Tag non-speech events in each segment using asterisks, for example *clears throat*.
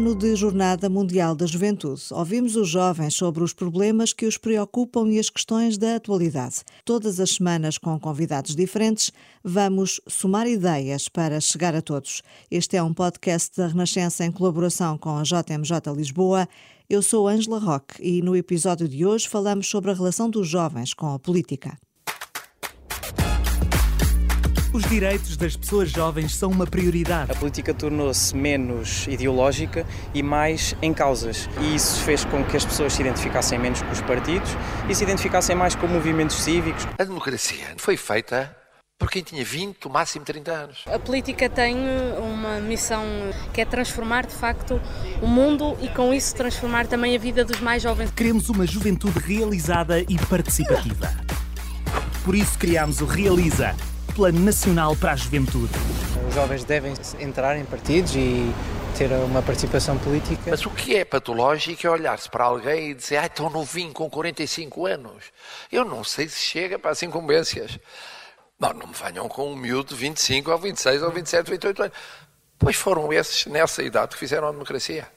ano de Jornada Mundial da Juventude. Ouvimos os jovens sobre os problemas que os preocupam e as questões da atualidade. Todas as semanas, com convidados diferentes, vamos somar ideias para chegar a todos. Este é um podcast da Renascença em colaboração com a JMJ Lisboa. Eu sou Ângela Roque e no episódio de hoje falamos sobre a relação dos jovens com a política. Os direitos das pessoas jovens são uma prioridade. A política tornou-se menos ideológica e mais em causas. E isso fez com que as pessoas se identificassem menos com os partidos e se identificassem mais com movimentos cívicos. A democracia foi feita por quem tinha 20, o máximo 30 anos. A política tem uma missão que é transformar de facto o mundo e com isso transformar também a vida dos mais jovens. Queremos uma juventude realizada e participativa. Por isso criámos o Realiza Plano Nacional para a Juventude. Os jovens devem entrar em partidos e ter uma participação política. Mas o que é patológico é olhar-se para alguém e dizer, ah, tão novinho, com 45 anos. Eu não sei se chega para as incumbências. Bom, não me venham com um miúdo de 25 ou 26 ou 27, 28 anos. Pois foram esses, nessa idade, que fizeram a democracia.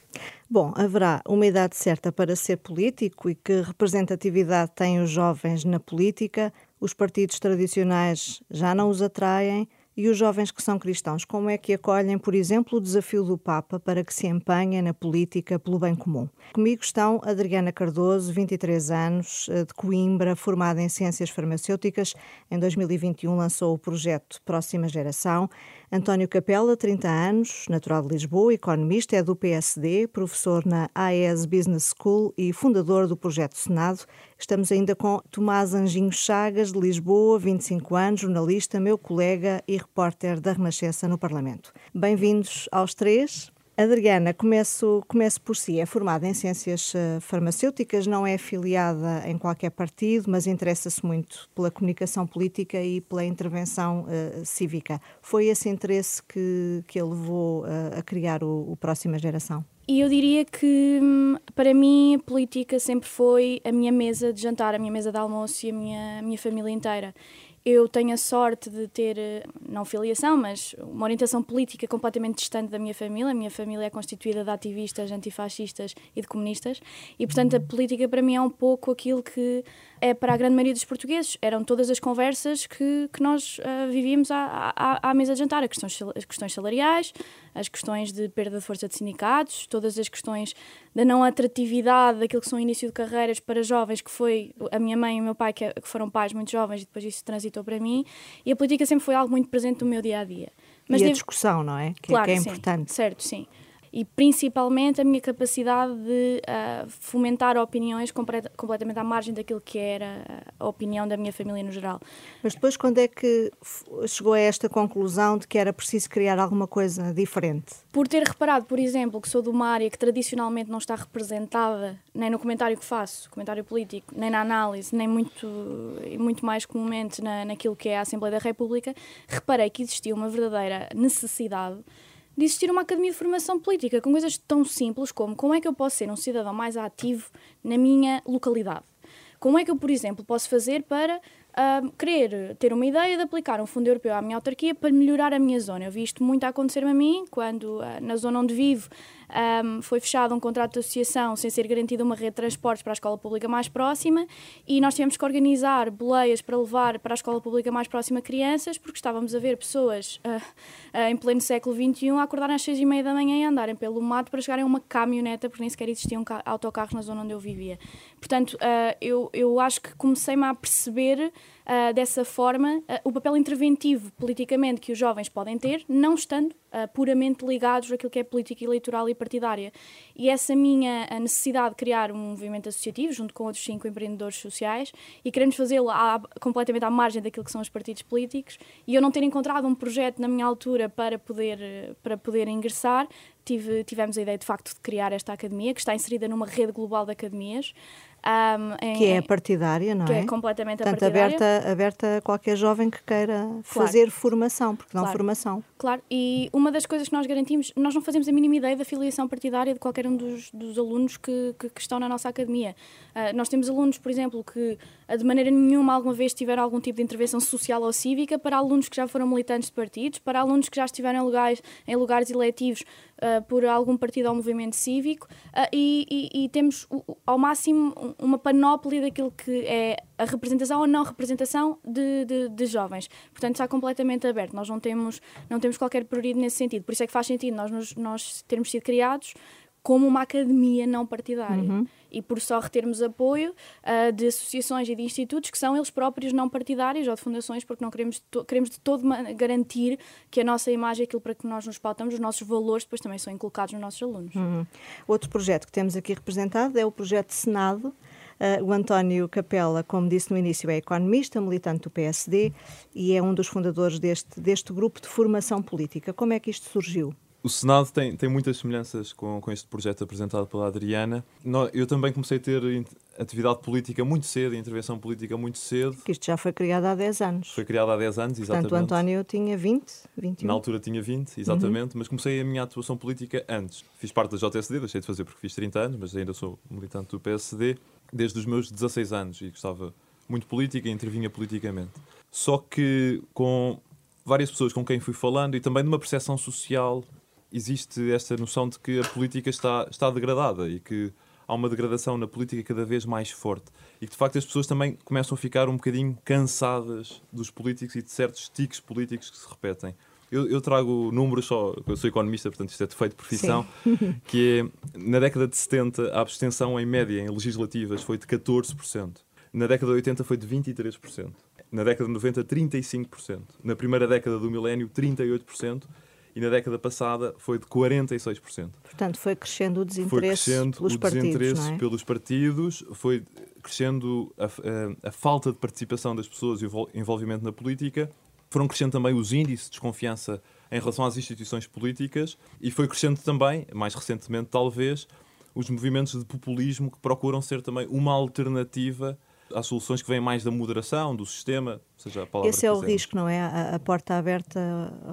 Bom, haverá uma idade certa para ser político e que representatividade têm os jovens na política? Os partidos tradicionais já não os atraem e os jovens que são cristãos, como é que acolhem, por exemplo, o desafio do Papa para que se empenhem na política pelo bem comum? Comigo estão Adriana Cardoso, 23 anos, eh, de Coimbra, formada em Ciências Farmacêuticas. Em 2021 lançou o projeto Próxima Geração. António Capela, 30 anos, natural de Lisboa, economista, é do PSD, professor na AES Business School e fundador do projeto Senado. Estamos ainda com Tomás Anjinho Chagas, de Lisboa, 25 anos, jornalista, meu colega e repórter da Renascença no Parlamento. Bem-vindos aos três. Adriana, começo, começo por si. É formada em Ciências eh, Farmacêuticas, não é afiliada em qualquer partido, mas interessa-se muito pela comunicação política e pela intervenção uh, cívica. Foi esse interesse que, que a levou uh, a criar o, o Próxima Geração? E eu diria que, hum, para mim, a política sempre foi a minha mesa de jantar, a minha mesa de almoço e a minha, a minha família inteira. Eu tenho a sorte de ter, eh, não filiação, mas uma orientação política completamente distante da minha família. A minha família é constituída de ativistas antifascistas e de comunistas, e portanto a política para mim é um pouco aquilo que é para a grande maioria dos portugueses. Eram todas as conversas que, que nós uh, vivíamos à, à, à, mesa de jantar: as questões, as questões salariais, as questões de perda de força de sindicatos, todas as questões da não atratividade daquilo que são início de carreiras para jovens, que foi a minha mãe e o meu pai, que, que foram pais muito jovens, e depois isso transitou para mim. E a política sempre foi algo muito presente no meu dia a dia. Mas e a discussão, não é? Que, claro, que é sim, importante. Certo, sim e principalmente a minha capacidade de uh, fomentar opiniões completamente à margem daquilo que era a opinião da minha família no geral. Mas depois, quando é que chegou a esta conclusão de que era preciso criar alguma coisa diferente? Por ter reparado, por exemplo, que sou de uma área que tradicionalmente não está representada nem no comentário que faço, comentário político, nem na análise, nem muito, muito mais comumente na, naquilo que é a Assembleia da República, reparei que existia uma verdadeira necessidade de existir uma academia de formação política com coisas tão simples como como é que eu posso ser um cidadão mais ativo na minha localidade. Como é que eu, por exemplo, posso fazer para querer ter uma ideia de aplicar um fundo europeu à minha autarquia para melhorar a minha zona? Eu vi isto muito a acontecer a mim, quando uh, na zona onde vivo um, foi fechado um contrato de associação sem ser garantida uma rede de transportes para a escola pública mais próxima e nós tivemos que organizar boleias para levar para a escola pública mais próxima crianças porque estávamos a ver pessoas uh, uh, em pleno século XXI a acordarem às seis e meia da manhã e andarem pelo mato para chegarem a uma caminhoneta porque nem sequer existiam autocarros na zona onde eu vivia. Portanto, eu, eu acho que comecei-me a perceber uh, dessa forma uh, o papel interventivo politicamente que os jovens podem ter, não estando uh, puramente ligados àquilo que é política eleitoral e partidária. E essa minha necessidade de criar um movimento associativo, junto com outros cinco empreendedores sociais, e queremos fazê-lo completamente à margem daquilo que são os partidos políticos, e eu não ter encontrado um projeto na minha altura para poder, para poder ingressar, tive, tivemos a ideia de facto de criar esta academia, que está inserida numa rede global de academias. Um, em, que é partidária, não é? Que é completamente Portanto, partidária. aberta, aberta a qualquer jovem que queira claro. fazer formação, porque claro. não formação. Claro, e uma das coisas que nós garantimos, nós não fazemos a mínima ideia da filiação partidária de qualquer um dos, dos alunos que, que, que, estão na nossa academia. Uh, nós temos alunos, por exemplo, que uh, de maneira nenhuma alguma vez tiveram algum tipo de intervenção social ou cívica, para alunos que já foram militantes de partidos, para alunos que já estiveram em lugares, em lugares eletivos uh, por algum partido ou movimento cívico uh, e, e, e, temos ao máximo uma panóplia daquilo que é a representação ou não representação de, de, de, jovens. Portanto, está completamente aberto. Nós não temos, não temos qualquer prioridade nesse sentido. Por isso é que faz sentido nós, nós termos sido criados como uma academia não partidária. Uhum. E por só retermos apoio uh, de associações e de institutos que são eles próprios não partidários ou de fundações, porque não queremos, queremos de todo garantir que a nossa imagem, aquilo para que nós nos pautamos, os nossos valores, depois também são inculcados nos nossos alunos. Uhum. Outro projeto que temos aqui representado é o projeto Senado. Uh, o António Capela, como disse no início, é economista, militante do PSD e é um dos fundadores deste, deste grupo de formação política. Como é que isto surgiu? O Senado tem, tem muitas semelhanças com, com este projeto apresentado pela Adriana. Eu também comecei a ter atividade política muito cedo, intervenção política muito cedo. Que isto já foi criado há 10 anos. Foi criado há 10 anos, exatamente. Portanto, o António tinha 20, 21. Na altura tinha 20, exatamente, uhum. mas comecei a minha atuação política antes. Fiz parte da JSD, deixei de fazer porque fiz 30 anos, mas ainda sou militante do PSD desde os meus 16 anos e gostava muito política e intervinha politicamente. Só que com várias pessoas com quem fui falando e também de uma percepção social existe esta noção de que a política está, está degradada e que há uma degradação na política cada vez mais forte. E que de facto as pessoas também começam a ficar um bocadinho cansadas dos políticos e de certos tiques políticos que se repetem. Eu, eu trago números só, eu sou economista, portanto isto é defeito de profissão, Sim. que é, na década de 70 a abstenção em média em legislativas foi de 14%, na década de 80 foi de 23%, na década de 90 35%, na primeira década do milénio 38%, e na década passada foi de 46%. Portanto, foi crescendo o desinteresse, foi crescendo pelos, o partidos, desinteresse é? pelos partidos, foi crescendo a, a, a, falta de participação das pessoas e o envolvimento na política, foram crescendo também os índices de desconfiança em relação às instituições políticas e foi crescendo também, mais recentemente talvez, os movimentos de populismo que procuram ser também uma alternativa há soluções que vêm mais da moderação, do sistema, seja a palavra Esse é o risco, não é? A, a, porta aberta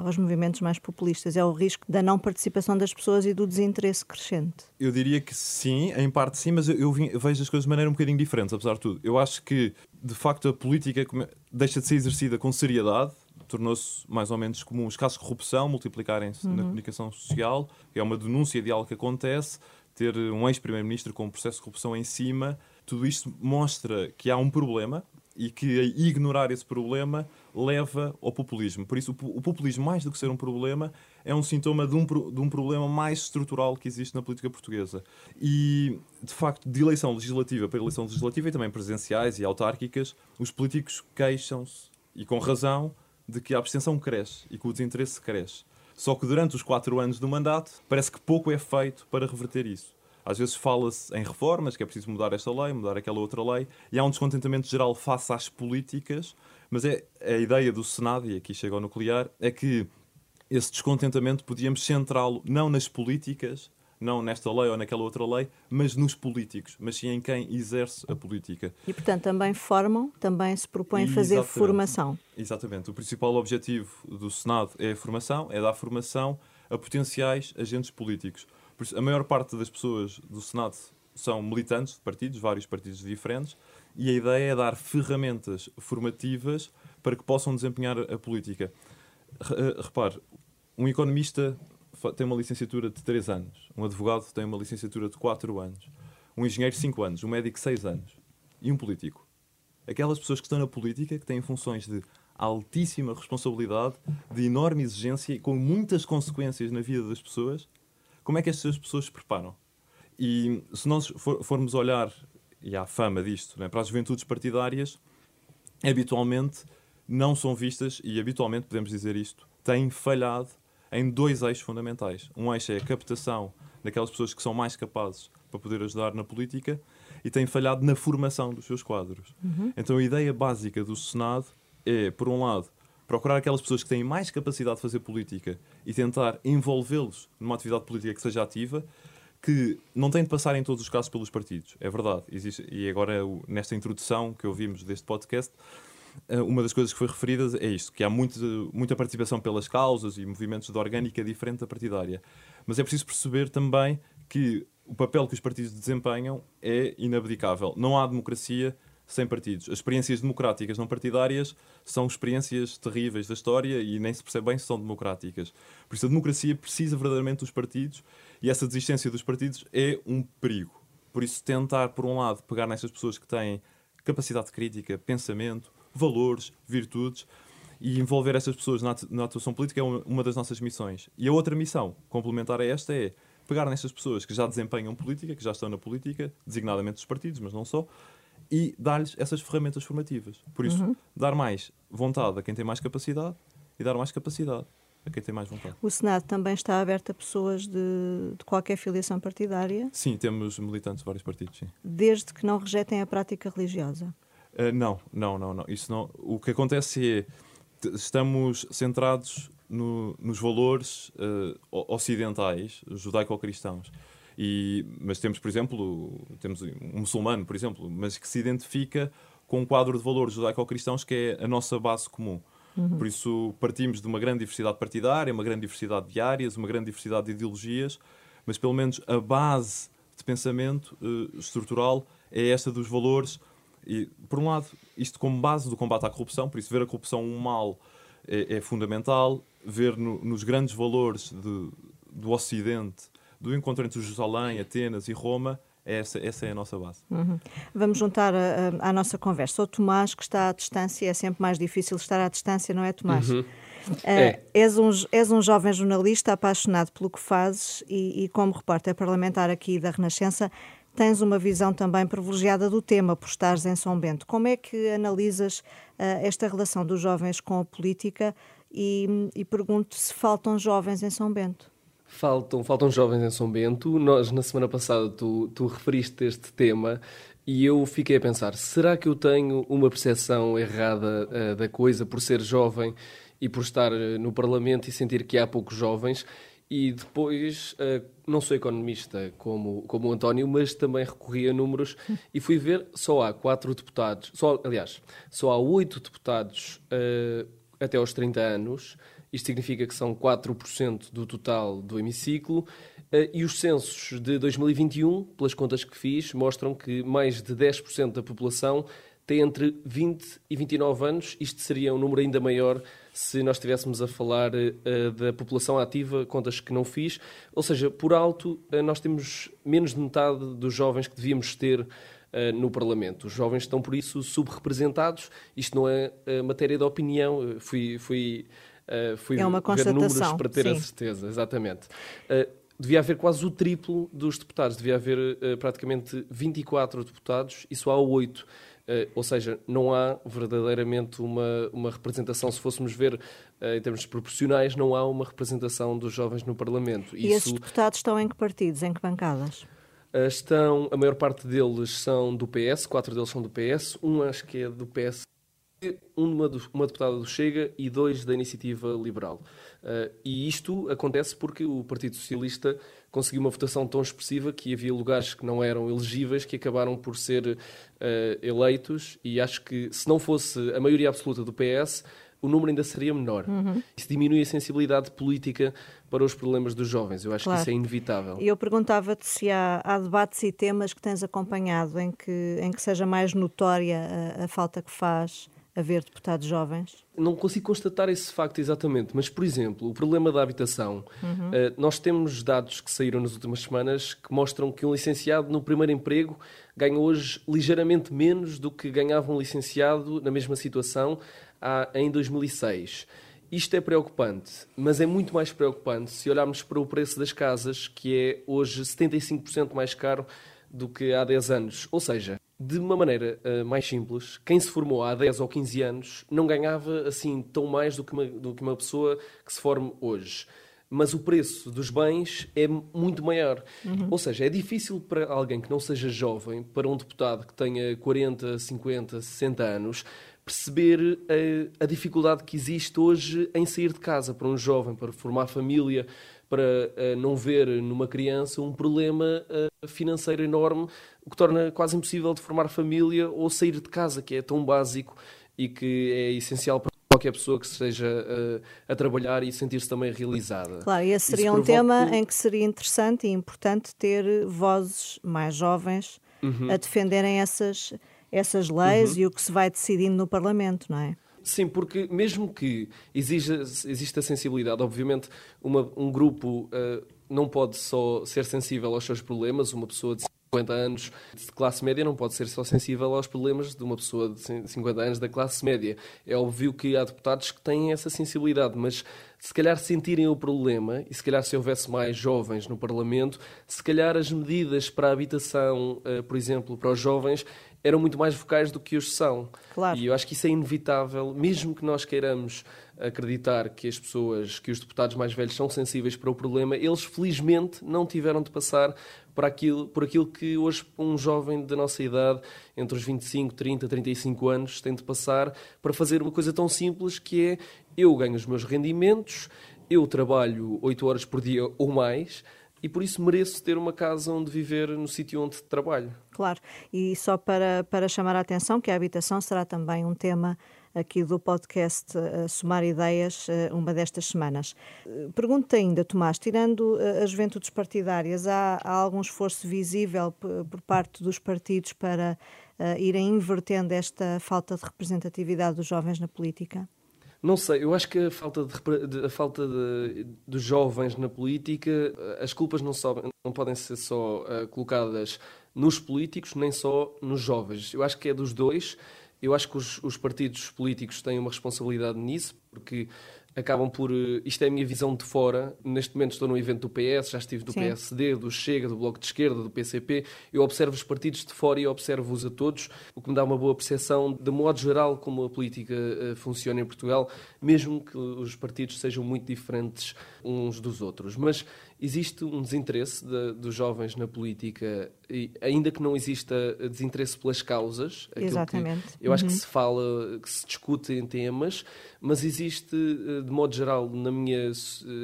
aos movimentos mais populistas. É o risco da não participação das pessoas e do desinteresse crescente. Eu diria que sim, em parte sim, mas eu, eu, eu vejo as coisas de maneira um bocadinho diferente, apesar de tudo. Eu acho que, de facto, a política deixa de ser exercida com seriedade, tornou-se mais ou menos comum os casos de corrupção multiplicarem-se uhum. na comunicação social, é uma denúncia de algo que acontece, ter um ex-primeiro-ministro com um processo de corrupção em cima tudo isto mostra que há um problema e que ignorar esse problema leva ao populismo. Por isso, o populismo, mais do que ser um problema, é um sintoma de um, de um problema mais estrutural que existe na política portuguesa. E, de facto, de eleição legislativa para eleição legislativa e também presidenciais e autárquicas, os políticos queixam-se, e com razão, de que a abstenção cresce e que o desinteresse cresce. Só que durante os quatro anos do mandato, parece que pouco é feito para reverter isso. Às vezes fala-se em reformas, que é preciso mudar esta lei, mudar aquela outra lei, e há um descontentamento geral face às políticas, mas é a ideia do Senado, e aqui chega ao nuclear, é que esse descontentamento podíamos centrá-lo não nas políticas, não nesta lei ou naquela outra lei, mas nos políticos, mas sim em quem exerce a política. E, portanto, também formam, também se propõem fazer Exatamente. formação. Exatamente. O principal objetivo do Senado é a formação, é dar formação a potenciais agentes políticos. A maior parte das pessoas do Senado são militantes de partidos, vários partidos diferentes, e a ideia é dar ferramentas formativas para que possam desempenhar a política. Eh, repare, um economista tem uma licenciatura de 3 anos, um advogado tem uma licenciatura de 4 anos, um engenheiro 5 anos, um médico 6 anos e um político. Aquelas pessoas que estão na política, que têm funções de altíssima responsabilidade, de enorme exigência e com muitas consequências na vida das pessoas, como é que estas pessoas se preparam? E se nós for, formos olhar, e há fama disto, né, para as juventudes partidárias, habitualmente não são vistas, e habitualmente podemos dizer isto, têm falhado em dois eixos fundamentais. Um eixo é a captação daquelas pessoas que são mais capazes para poder ajudar na política e têm falhado na formação dos seus quadros. Uhum. Então a ideia básica do Senado é, por um lado, procurar aquelas pessoas que têm mais capacidade de fazer política e tentar envolvê-los numa atividade política que seja ativa, que não tem de passar em todos os casos pelos partidos. É verdade. Existe, e agora, nesta introdução que ouvimos deste podcast, eh, uma das coisas que foi referida é isto, que há muito, muita participação pelas causas e movimentos de orgânica diferente da partidária. Mas é preciso perceber também que o papel que os partidos desempenham é inabdicável. Não há democracia sem partidos. As experiências democráticas não partidárias são experiências terríveis da história e nem se percebe bem se são democráticas. Por isso, a democracia precisa verdadeiramente dos partidos e essa desistência dos partidos é um perigo. Por isso, tentar, por um lado, pegar nessas pessoas que têm capacidade crítica, pensamento, valores, virtudes e envolver essas pessoas na, atuação política é uma das nossas missões. E a outra missão, complementar a esta, é pegar nessas pessoas que já desempenham política, que já estão na política, designadamente dos partidos, mas não só, e dar-lhes essas ferramentas formativas. Por isso, uhum. dar mais vontade a quem tem mais capacidade e dar mais capacidade a quem tem mais vontade. O Senado também está aberto a pessoas de, de qualquer filiação partidária? Sim, temos militantes de vários partidos, sim. Desde que não rejeitem a prática religiosa? Uh, não, não, não, não. Isso não. O que acontece é estamos centrados no, nos valores uh, ocidentais, judaico-cristãos. E, mas temos, por exemplo, temos um muçulmano, por exemplo, mas que se identifica com um quadro de valores judaico-cristãos que é a nossa base comum. Uhum. Por isso, partimos de uma grande diversidade partidária, uma grande diversidade de áreas, uma grande diversidade de ideologias, mas pelo menos a base de pensamento uh, estrutural é esta dos valores. E, por um lado, isto como base do combate à corrupção, por isso, ver a corrupção um mal é, é fundamental, ver no, nos grandes valores de, do Ocidente do encontro entre Jerusalém, Atenas e Roma, essa, essa é a nossa base. Uhum. Vamos juntar a, a, à nossa conversa o Tomás, que está à distância, é sempre mais difícil estar à distância, não é, Tomás? Uhum. Uh, é. és, um, és um jovem jornalista apaixonado pelo que fazes e, e, como repórter parlamentar aqui da Renascença, tens uma visão também privilegiada do tema por estares em São Bento. Como é que analisas uh, esta relação dos jovens com a política e, e pergunto se faltam jovens em São Bento? Faltam, faltam jovens em São Bento. Nós, na semana passada, tu, tu referiste este tema e eu fiquei a pensar: será que eu tenho uma percepção errada uh, da coisa por ser jovem e por estar uh, no Parlamento e sentir que há poucos jovens? E depois, uh, não sou economista como, como o António, mas também recorri a números e fui ver: só há quatro deputados, só, aliás, só há oito deputados até aos 30 anos isto significa que são 4% do total do hemiciclo. Eh, e os censos de 2021, pelas contas que fiz, mostram que mais de 10% da população tem entre 20 e 29 anos. Isto seria um número ainda maior se nós estivéssemos a falar uh, da população ativa, contas que não fiz. Ou seja, por alto, uh, nós temos menos de metade dos jovens que devíamos ter uh, no Parlamento. Os jovens estão, por isso, subrepresentados. Isto não é matéria de opinião. fui, fui Uh, fui é uma ver números para ter sim. a certeza, exatamente. Uh, devia haver quase o triplo dos deputados, devia haver uh, praticamente 24 deputados e só há 8. ou seja, não há verdadeiramente uma, uma representação. Se fôssemos ver em termos proporcionais, não há uma representação dos jovens no Parlamento. E Isso... esses deputados estão em que partidos, em que bancadas? Estão, a maior parte deles são do PS, quatro deles são do PS, um acho que é do PS uma, uma deputada do Chega e dois da Iniciativa Liberal. Uh, e isto acontece porque o Partido Socialista conseguiu uma votação tão expressiva que havia lugares que não eram elegíveis que acabaram por ser uh, eleitos e acho que se não fosse a maioria absoluta do PS o número ainda seria menor. Uhum. Isso diminui a sensibilidade política para os problemas dos jovens. Eu acho claro. que isso é inevitável. E eu perguntava-te se há, há, debates e temas que tens acompanhado em que, em que seja mais notória a, a falta que faz haver deputados jovens? Não consigo constatar esse facto exatamente, mas, por exemplo, o problema da habitação. Uhum. Uh, nós temos dados que saíram nas últimas semanas que mostram que um licenciado no primeiro emprego ganha hoje ligeiramente menos do que ganhava um licenciado na mesma situação há, em 2006. Isto é preocupante, mas é muito mais preocupante se olharmos para o preço das casas, que é hoje 75% mais caro do que há 10 anos. Ou seja, de uma maneira uh, mais simples, quem se formou há 10 ou 15 anos não ganhava assim tão mais do que uma, do que uma pessoa que se forme hoje. Mas o preço dos bens é muito maior. Uhum. Ou seja, é difícil para alguém que não seja jovem, para um deputado que tenha 40, 50, 60 anos, perceber a, eh, a dificuldade que existe hoje em sair de casa para um jovem, para formar família, para uh, não ver numa criança um problema uh, financeiro enorme, o que torna quase impossível de formar família ou sair de casa, que é tão básico e que é essencial para qualquer pessoa que esteja uh, a trabalhar e sentir-se também realizada. Claro, e esse seria Isso um tema em que seria interessante e importante ter vozes mais jovens uhum. a defenderem essas essas leis uhum. e o que se vai decidindo no Parlamento, não é? Sim, porque mesmo que exija, exista sensibilidade, obviamente uma, um grupo uh, não pode só ser sensível aos seus problemas, uma pessoa de 50 anos de classe média não pode ser só sensível aos problemas de uma pessoa de 50 anos da classe média. É óbvio que há deputados que têm essa sensibilidade, mas se calhar sentirem o problema, e se calhar se houvesse mais jovens no Parlamento, se calhar as medidas para a habitação, eh, por exemplo, para os jovens, eram muito mais vocais do que hoje são. Claro. E eu acho que isso é inevitável, mesmo que nós queiramos acreditar que as pessoas, que os deputados mais velhos são sensíveis para o problema, eles felizmente não tiveram de passar por aquilo, por aquilo que hoje um jovem da nossa idade, entre os 25, 30, 35 anos, tem de passar para fazer uma coisa tão simples que é eu ganho os meus rendimentos, eu trabalho 8 horas por dia ou mais, e por isso mereço ter uma casa onde viver no sítio onde trabalho. Claro, e só para, para chamar a atenção que a habitação será também um tema aqui do podcast uh, Somar Ideias, uh, uma destas semanas. Uh, Pergunto-te ainda, Tomás, tirando as juventudes partidárias, há, há algum esforço visível por parte dos partidos para irem invertendo esta falta de representatividade dos jovens na política? Não sei, eu acho que a falta, de, a falta de, dos jovens na política, as culpas não, só, não podem ser só uh, colocadas nos políticos, nem só nos jovens. Eu acho que é dos dois. Eu acho que os, os partidos políticos têm uma responsabilidade nisso, porque acabam por. Eh, isto é a minha visão de fora. Neste momento estou no evento do PS, já estive do Sim. PSD, do Chega, do Bloco de Esquerda, do PCP. Eu observo os partidos de fora e observo-os a todos, o que me dá uma boa percepção de modo geral como a política uh, funciona em Portugal, mesmo que os partidos sejam muito diferentes uns dos outros. Mas existe um desinteresse de, dos jovens na política, e ainda que não exista desinteresse pelas causas. Exatamente. eu uhum. acho que uhum. se fala, que se discute em temas, mas existe, eh, de modo geral, na minha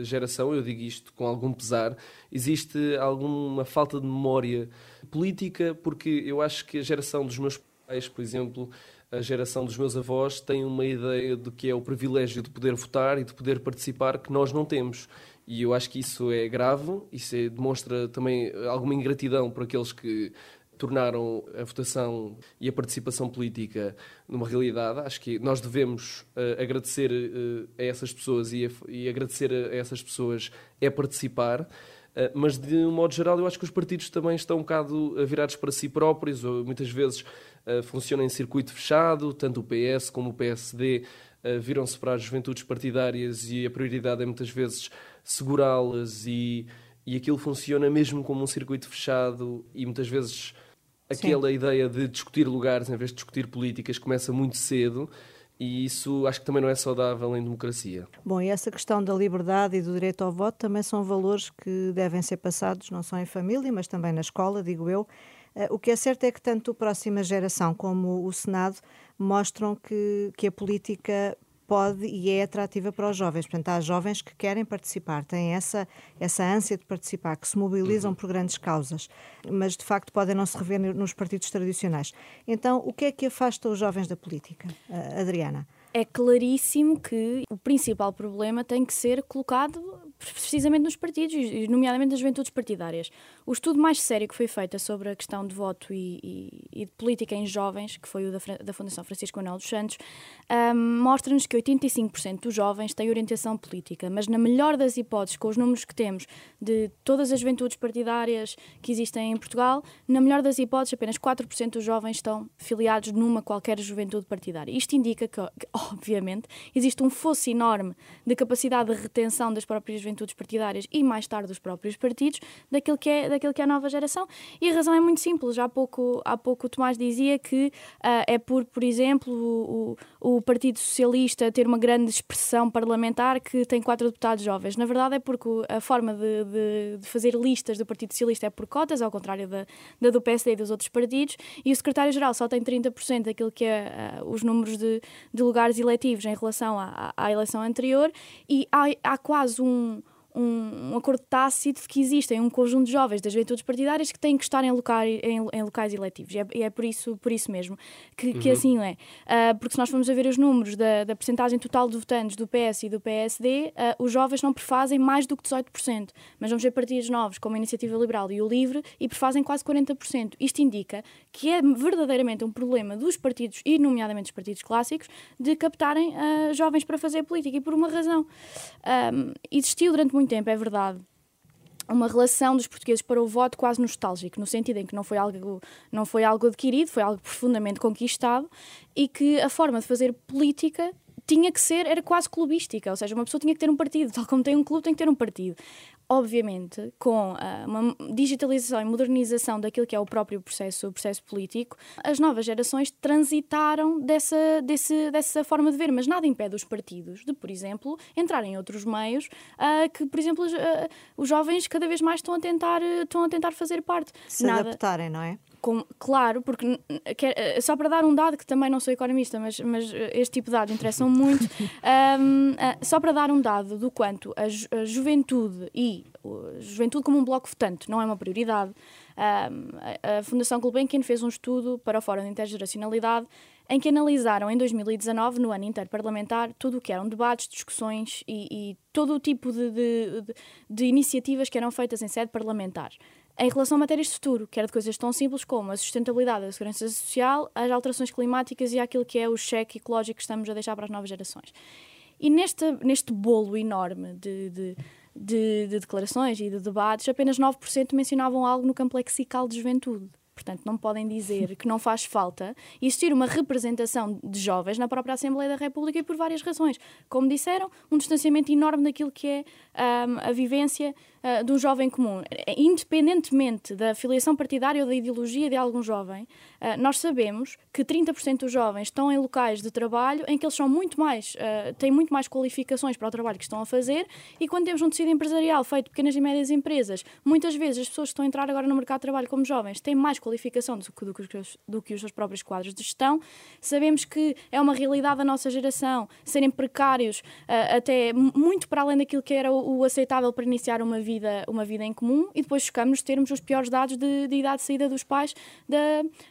geração, eu digo isto com algum pesar, existe alguma falta de memória política, porque eu acho que a geração dos meus pais, por exemplo, a geração dos meus avós tem uma ideia do que é o privilégio de poder votar e de poder participar que nós não temos. E eu acho que isso é grave, isso é, demonstra também alguma ingratidão por aqueles que tornaram a votação e a participação política numa realidade. Acho que nós devemos uh, agradecer uh, a essas pessoas e, a, e, agradecer a essas pessoas é participar. Mas, de um modo geral, eu acho que os partidos também estão um bocado virados para si próprios, ou muitas vezes funcionam em circuito fechado, tanto o PS como o PSD viram-se para as juventudes partidárias e a prioridade é muitas vezes segurá-las e, e aquilo funciona mesmo como um circuito fechado e muitas vezes aquela Sim. ideia de discutir lugares em vez de discutir políticas começa muito cedo e isso acho que também não é saudável em democracia. Bom, e essa questão da liberdade e do direito ao voto também são valores que devem ser passados não só em família, mas também na escola, digo eu. Eh, o que é certo é que tanto a próxima geração como o Senado mostram que, que a política pode e é atrativa para os jovens. Portanto, há jovens que querem participar, têm essa, essa ânsia de participar, que se mobilizam uhum. por grandes causas, mas de facto podem não se rever nos partidos tradicionais. Então, o que é que afasta os jovens da política? Uh, Adriana? é claríssimo que o principal problema tem que ser colocado precisamente nos partidos, nomeadamente nas juventudes partidárias. O estudo mais sério que foi feito sobre a questão de voto e, e, e de política em jovens, que foi o da, da Fundação Francisco Manuel dos Santos, um, mostra-nos que 85% dos jovens têm orientação política, mas na melhor das hipóteses, com os números que temos de todas as juventudes partidárias que existem em Portugal, na melhor das hipóteses, apenas 4% dos jovens estão filiados numa qualquer juventude partidária. Isto indica que, obviamente, existe um fosso enorme de capacidade de retenção das próprias juventudes partidárias e mais tarde dos próprios partidos daquilo que é, daquilo que é a nova geração. E a razão é muito simples. Há pouco, há pouco o Tomás dizia que uh, é por, por exemplo, o, o Partido Socialista ter uma grande expressão parlamentar que tem quatro deputados jovens. Na verdade é porque a forma de, de, de fazer listas do Partido Socialista é por cotas, ao contrário da, da do PSD e dos outros partidos, e o secretário-geral só tem 30% daquilo que é uh, os números de, de lugares eletivos em relação à, à eleição anterior, e há, há quase um um, um, acordo tácito de que existem um conjunto de jovens das juventudes partidárias que têm que estar em, locais, em, em locais eletivos. E é, e é, por, isso, por isso mesmo que, que uhum. assim é. Uh, porque se nós formos a ver os números da, da percentagem total de votantes do PS e do PSD, uh, os jovens não prefazem mais do que 18%. Mas vamos ver partidos novos, como a Iniciativa Liberal e o Livre, e prefazem quase 40%. Isto indica que é verdadeiramente um problema dos partidos, e nomeadamente dos partidos clássicos, de captarem uh, jovens para fazer política. E por uma razão. Um, existiu durante muito tempo, é verdade, uma relação dos portugueses para o voto quase nostálgico, no sentido em que não foi algo, não foi algo adquirido, foi algo profundamente conquistado e que a forma de fazer política tinha que ser, era quase clubística, ou seja, uma pessoa tinha que ter um partido, tal como tem um clube, tem que ter um partido obviamente, com uh, uma digitalização e modernização daquilo que é o próprio processo, o processo político, as novas gerações transitaram dessa, desse, dessa forma de ver, mas nada impede os partidos de, por exemplo, entrarem em outros meios uh, que, por exemplo, uh, os jovens cada vez mais estão a tentar, estão a tentar fazer parte. Se nada... adaptarem, não é? Com, claro, porque quer, só para dar um dado que também não sou economista, mas, mas este tipo de dados interessam muito, *laughs* um, só para dar um dado do quanto a, ju a juventude e a juventude como um bloco votante não é uma prioridade. a Fundação Gulbenkian fez um estudo para o Fórum de Intergeracionalidade em que analisaram em 2019, no ano interparlamentar, tudo o que eram debates, discussões e, e todo o tipo de, de, de, iniciativas que eram feitas em sede parlamentar em relação a matérias de futuro, que era de coisas tão simples como a sustentabilidade a segurança social, as alterações climáticas e aquilo que é o cheque ecológico que estamos a deixar para as novas gerações. E neste, neste bolo enorme de, de, de, de declarações e de debates, apenas 9% mencionavam algo no campo lexical de juventude. Portanto, não podem dizer que não faz falta existir uma representação de jovens na própria Assembleia da República e por várias razões. Como disseram, um distanciamento enorme daquilo que é um, a vivência uh, de um jovem comum. Independentemente da filiação partidária ou da ideologia de algum jovem, uh, nós sabemos que 30% dos jovens estão em locais de trabalho em que eles são muito mais, uh, têm muito mais qualificações para o trabalho que estão a fazer e quando temos um tecido empresarial feito de pequenas e médias empresas, muitas vezes as pessoas que estão a entrar agora no mercado de trabalho como jovens têm mais qualificação do que, do que, os, do que os seus próprios quadros de gestão. Sabemos que é uma realidade da nossa geração serem precários até muito para além daquilo que era o, o aceitável para iniciar uma vida, uma vida em comum e depois chocamos termos os piores dados de, de idade de saída dos pais da,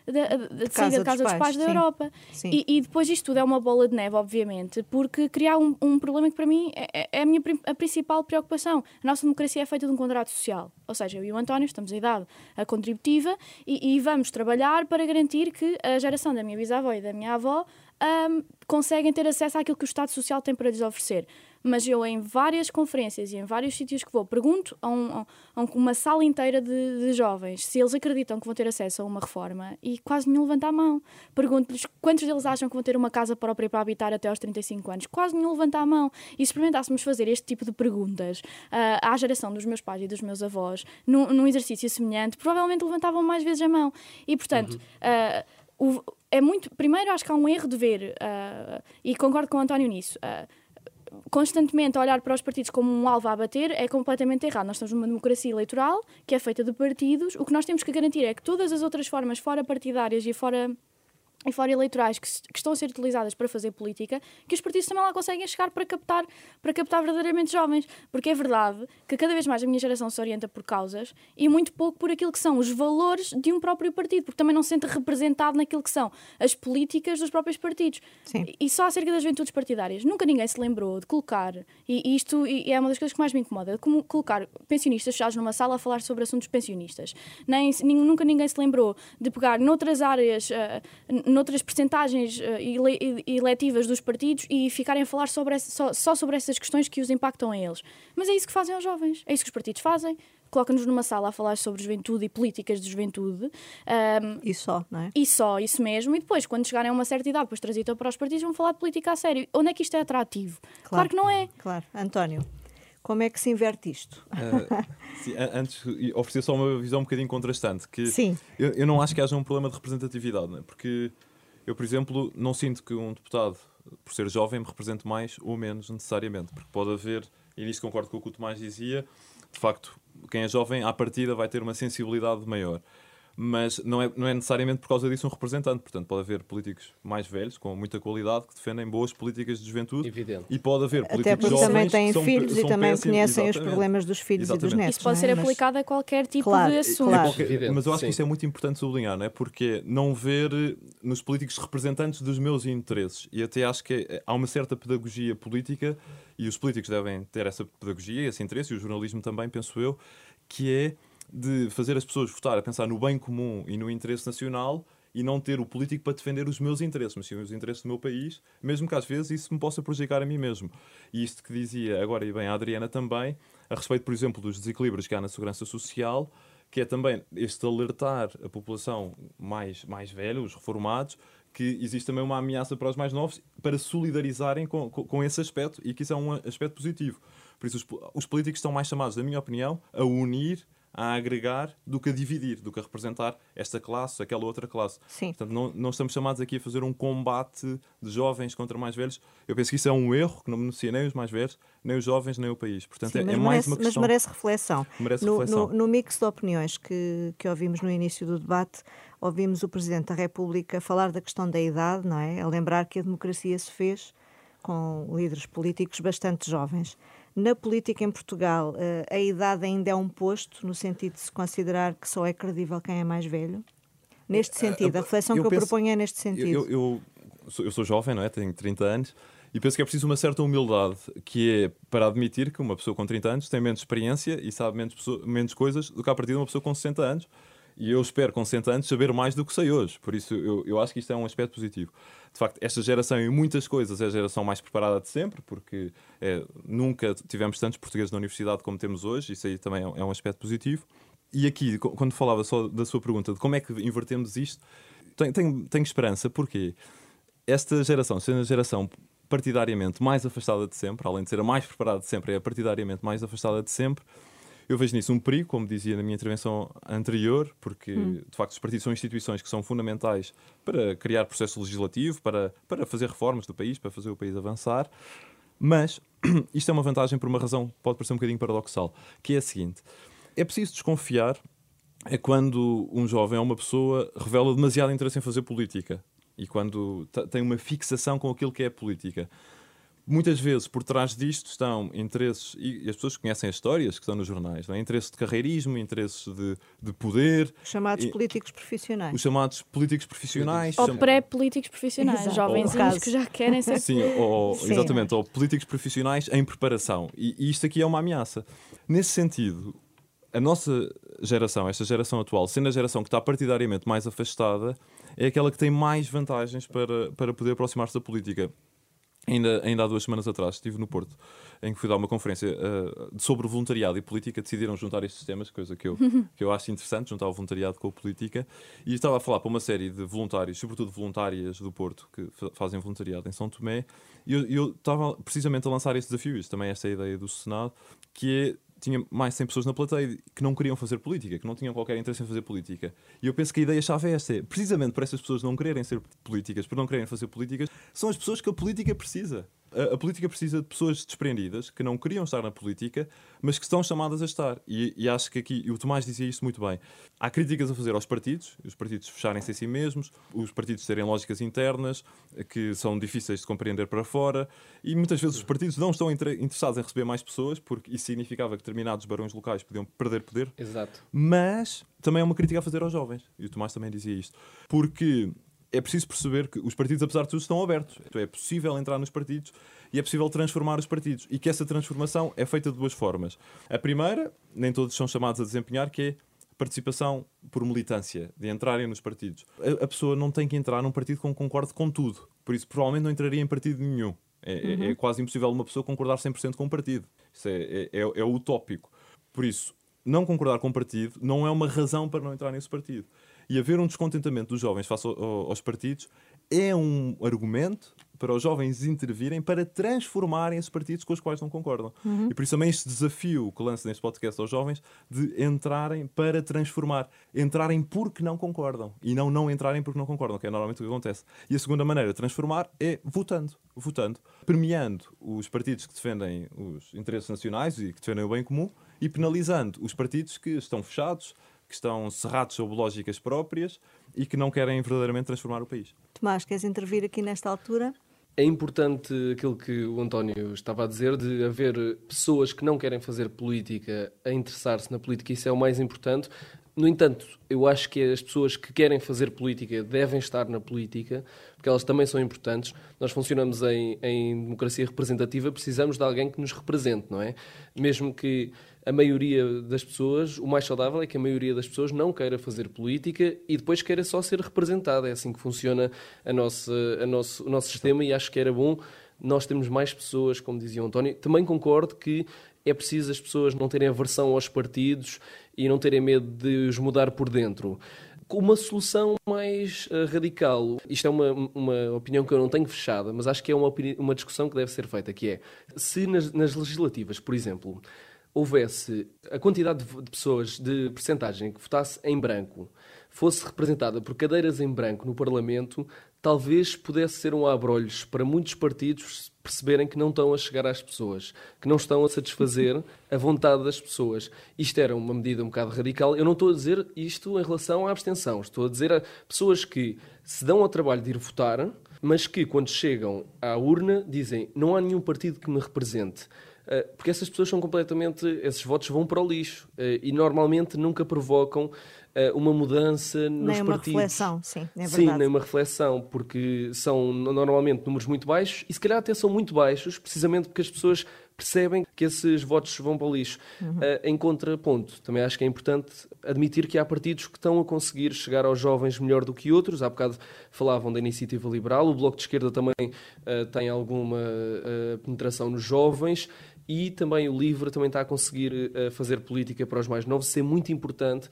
da, de, de saída de casa dos pais, dos pais da sim. Europa. Sim. E, e, depois isto tudo é uma bola de neve, obviamente, porque criar um, um problema que para mim é, é a minha a principal preocupação. A nossa democracia é feita de um contrato social. Ou seja, eu e o António estamos em idade a contributiva e, e vamos trabalhar para garantir que a geração da minha bisavó e da minha avó um, conseguem ter acesso àquilo que o Estado Social tem para lhes oferecer mas eu em várias conferências e em vários sítios que vou pergunto a, um, a uma sala inteira de, de, jovens se eles acreditam que vão ter acesso a uma reforma e quase nenhum levanta a mão. Pergunto-lhes quantos deles acham que vão ter uma casa própria para habitar até aos 35 anos. Quase nenhum levanta a mão. E se experimentássemos fazer este tipo de perguntas uh, à geração dos meus pais e dos meus avós, num, num, exercício semelhante, provavelmente levantavam mais vezes a mão. E portanto. Uh, o, é muito. Primeiro, acho que há um erro de ver, uh, e concordo com o António nisso. Constantemente olhar para os partidos como um alvo a bater é completamente errado. Nós estamos numa democracia eleitoral que é feita de partidos. O que nós temos que garantir é que todas as outras formas fora partidárias e fora e fora eleitorais que, que, estão a ser utilizadas para fazer política, que os partidos também lá conseguem chegar para captar, para captar verdadeiramente jovens. Porque é verdade que cada vez mais a minha geração se orienta por causas e muito pouco por aquilo que são os valores de um próprio partido, porque também não se sente representado naquilo que são as políticas dos próprios partidos. Sim. E só acerca das juventudes partidárias. Nunca ninguém se lembrou de colocar, e isto e é uma das coisas que mais me incomoda, como colocar pensionistas fechados numa sala a falar sobre assuntos pensionistas. Nem, nunca ninguém se lembrou de pegar noutras áreas. Uh, noutras percentagens uh, eletivas dos partidos e ficarem a falar sobre essa, só, só sobre essas questões que os impactam a eles. Mas é isso que fazem aos jovens, é isso que os partidos fazem coloca-nos numa sala a falar sobre juventude e políticas de juventude. Um, e só, não é? E só, isso mesmo. E depois, quando chegarem a uma certa idade, depois transitam para os partidos, vão falar de política a sério. Onde é que isto é atrativo? Claro, claro que não é. Claro. António. Como é que se inverte isto? Uh, sim, antes, oferecer só uma visão um bocadinho contrastante. Que sim. Eu, eu não acho que haja um problema de representatividade, né? porque eu, por exemplo, não sinto que um deputado, por ser jovem, me represente mais ou menos necessariamente, porque pode haver, e nisso concordo com o que o Tomás dizia, de facto, quem é jovem, à partida, vai ter uma sensibilidade maior. Mas não é, não é necessariamente por causa disso um representante. Portanto, pode haver políticos mais velhos, com muita qualidade, que defendem boas políticas de juventude. Evidente. E pode haver políticos Até porque jovens também têm que são, filhos são e também péssimos, conhecem os exatamente. problemas dos filhos e dos Exatamente. netos. Isso pode ser é? Mas- aplicado a qualquer tipo Claro, de assunto. claro. Qualquer- mas eu acho que sim. isso é muito importante sublinhar, não é? porque não ver eh, nos políticos representantes dos meus interesses. E até acho que eh, há uma certa pedagogia política, e os políticos devem ter essa pedagogia, esse interesse, e o jornalismo também, penso eu, que é de fazer as pessoas votar a pensar no bem comum e no interesse nacional e não ter o político para defender os meus interesses, mas sim os interesses do meu país, mesmo que às vezes isso me possa prejudicar a mim mesmo. E isto que dizia agora e bem a Adriana também, a respeito, por exemplo, dos desequilíbrios que há na segurança social, que é também este alertar a população mais, mais velha, os reformados, que existe também uma ameaça para os mais novos para solidarizarem com, com, com esse aspecto e que isso é um aspecto positivo. Por isso, os, os políticos estão mais chamados, na minha opinião, a unir, a agregar, do que a dividir, do que a representar esta classe, aquela outra classe. Sim. Portanto, não, não estamos chamados aqui a fazer um combate de jovens contra mais velhos. Eu penso que isso é um erro que não beneficia nem os mais velhos, nem os jovens, nem o país. Portanto, Sim, é, mas, é mais merece, uma mas questão. merece reflexão. Merece no, reflexão. No, no mix de opiniões que, que ouvimos no início do debate, ouvimos o Presidente da República falar da questão da idade, não é? A lembrar que a democracia se fez com líderes políticos bastante jovens. Na política em Portugal, eh, a idade ainda é um posto, no sentido de se considerar que só é credível quem é mais velho? Neste sentido, a reflexão eu que eu penso- proponho é neste sentido. Eu, eu, sou, eu sou jovem, não é? Tenho 30 anos e penso que é preciso uma certa humildade, que é para admitir que uma pessoa com 30 anos tem menos experiência e sabe menos, menos coisas do que a partir de uma pessoa com 60 anos. E eu espero, com 60 anos, saber mais do que sei hoje. Por isso, eu, eu acho que isto é um aspecto positivo. De facto, esta geração, em muitas coisas, é a geração mais preparada de sempre, porque é, nunca tivemos tantos portugueses na universidade como temos hoje. Isso aí também é um- é um aspecto positivo. E aqui, quando falava só da sua pergunta de como é que invertemos isto, tenho, tenho, tenho esperança, porque esta geração, sendo a geração partidariamente mais afastada de sempre, além de ser a mais preparada de sempre, é a partidariamente mais afastada de sempre, eu vejo nisso um perigo, como dizia na minha intervenção anterior, porque de facto os partidos são instituições que são fundamentais para criar processo legislativo, para, para fazer reformas do país, para fazer o país avançar. Mas *clears throat* isto é uma vantagem por uma razão que pode parecer um bocadinho paradoxal, que é a seguinte: é preciso desconfiar é quando um jovem ou uma pessoa revela demasiado interesse em fazer política e quando tem uma fixação com aquilo que é política. Muitas vezes por trás disto estão interesses, e as pessoas conhecem as histórias que estão nos jornais, não é? interesses de carreirismo, interesses de, de poder, Chamados e- políticos profissionais. os chamados políticos profissionais. Ou cham- pré-políticos profissionais, Exato. jovenzinhos Ou caso. que já querem ser Sim, ou, *laughs* Sim. exatamente, ou políticos profissionais em preparação. E, e isto aqui é uma ameaça. Nesse sentido, a nossa geração, esta geração atual, sendo a geração que está partidariamente mais afastada, é aquela que tem mais vantagens para, para poder aproximar-se da política. Ainda, ainda há duas semanas atrás estive no Porto, em que fui dar uma conferência eh, sobre voluntariado e política. Decidiram juntar estes temas, coisa que eu, *laughs* que eu acho interessante, juntar o voluntariado com a política. E estava a falar para uma série de voluntários, sobretudo voluntárias do Porto, que fa- fazem voluntariado em São Tomé. E eu, eu estava precisamente a lançar esse desafio, isto também é esta ideia do Senado, que é tinha mais de 100 pessoas na plateia que não queriam fazer política, que não tinham qualquer interesse em fazer política. E eu penso que a ideia-chave é esta: é, precisamente por essas pessoas não quererem ser políticas, por não quererem fazer políticas, são as pessoas que a política precisa. A, a política precisa de pessoas desprendidas, que não queriam estar na política, mas que estão chamadas a estar. E, e acho que aqui, e o Tomás dizia isto muito bem: há críticas a fazer aos partidos, os partidos fecharem-se em si mesmos, os partidos terem lógicas internas, que são difíceis de compreender para fora, e muitas vezes os partidos não estão inter- interessados em receber mais pessoas, porque isso significava que determinados barões locais podiam perder poder, Exato. mas também é uma crítica a fazer aos jovens. E o Tomás também dizia isto. Porque é preciso perceber que os partidos, apesar de tudo, estão abertos. Então é possível entrar nos partidos e é possível transformar os partidos. E que essa transformação é feita de duas formas. A primeira, nem todos são chamados a desempenhar, que é participação por militância, de entrarem nos partidos. A, a pessoa não tem que entrar num partido que concorde com tudo. Por isso, provavelmente não entraria em partido nenhum. É, é- é quase impossível uma pessoa concordar 100% com um partido. Isso é, é, é, é utópico. Por isso, não concordar com um partido não é uma razão para não entrar nesse partido. E haver um descontentamento dos jovens face ao- ao- aos partidos é um argumento para os jovens intervirem para transformarem esses partidos com os quais não concordam. E por isso também este desafio que lanço neste podcast aos jovens de entrarem para transformar. Entrarem porque não concordam. E não não entrarem porque não concordam, que é normalmente o que acontece. E a segunda maneira de transformar é votando. Votando. Premiando os partidos que defendem os interesses nacionais e que defendem o bem comum e penalizando os partidos que estão fechados, que estão cerrados sobre lógicas próprias e que não querem verdadeiramente transformar o país. Tomás, queres intervir aqui nesta altura? É importante aquilo que o António estava a dizer, de haver pessoas que não querem fazer política a interessar-se na política, isso é o mais importante. No entanto, eu acho que as pessoas que querem fazer política devem estar na política, porque elas também são importantes. Nós funcionamos em, em democracia representativa, precisamos de alguém que nos represente, não é? Mesmo que a maioria das pessoas, o mais saudável é que a maioria das pessoas não queira fazer política e depois queira só ser representada. É assim que funciona a a nosso, o nosso sistema e acho que era bom nós temos mais pessoas, como dizia o António. Também concordo que é preciso as pessoas não terem aversão aos partidos e não terem medo de os mudar por dentro. Uma solução mais uh, radical, isto é uma, uma opinião que eu não tenho fechada, mas acho que é uma, uma discussão que deve ser feita, que é, se nas, nas legislativas, por exemplo, houvesse a quantidade de pessoas de percentagem que votasse em branco fosse representada por cadeiras em branco no Parlamento, talvez pudesse ser um abrolhos para muitos partidos perceberem que não estão a chegar às pessoas, que não estão a satisfazer a vontade das pessoas. Isto era uma medida um bocado radical. Eu não estou a dizer isto em relação à abstenção, estou a dizer a pessoas que se dão ao trabalho de ir votar, mas que quando chegam à urna dizem não há nenhum partido que me represente. Eh, porque essas pessoas são completamente. Esses votos vão para o lixo eh, e normalmente nunca provocam uma mudança nos nem uma partidos. reflexão, sim, é. Sim, nem uma reflexão, porque são normalmente números muito baixos e se calhar até são muito baixos, precisamente porque as pessoas percebem que esses votos vão para o lixo. Uhum. Uh, em contraponto, também acho que é importante admitir que há partidos que estão a conseguir chegar aos jovens melhor do que outros. Há bocado falavam da iniciativa liberal, o Bloco de Esquerda também uh, tem alguma uh, penetração nos jovens e também o LIVRE também está a conseguir fazer política para os mais novos. Isso é muito importante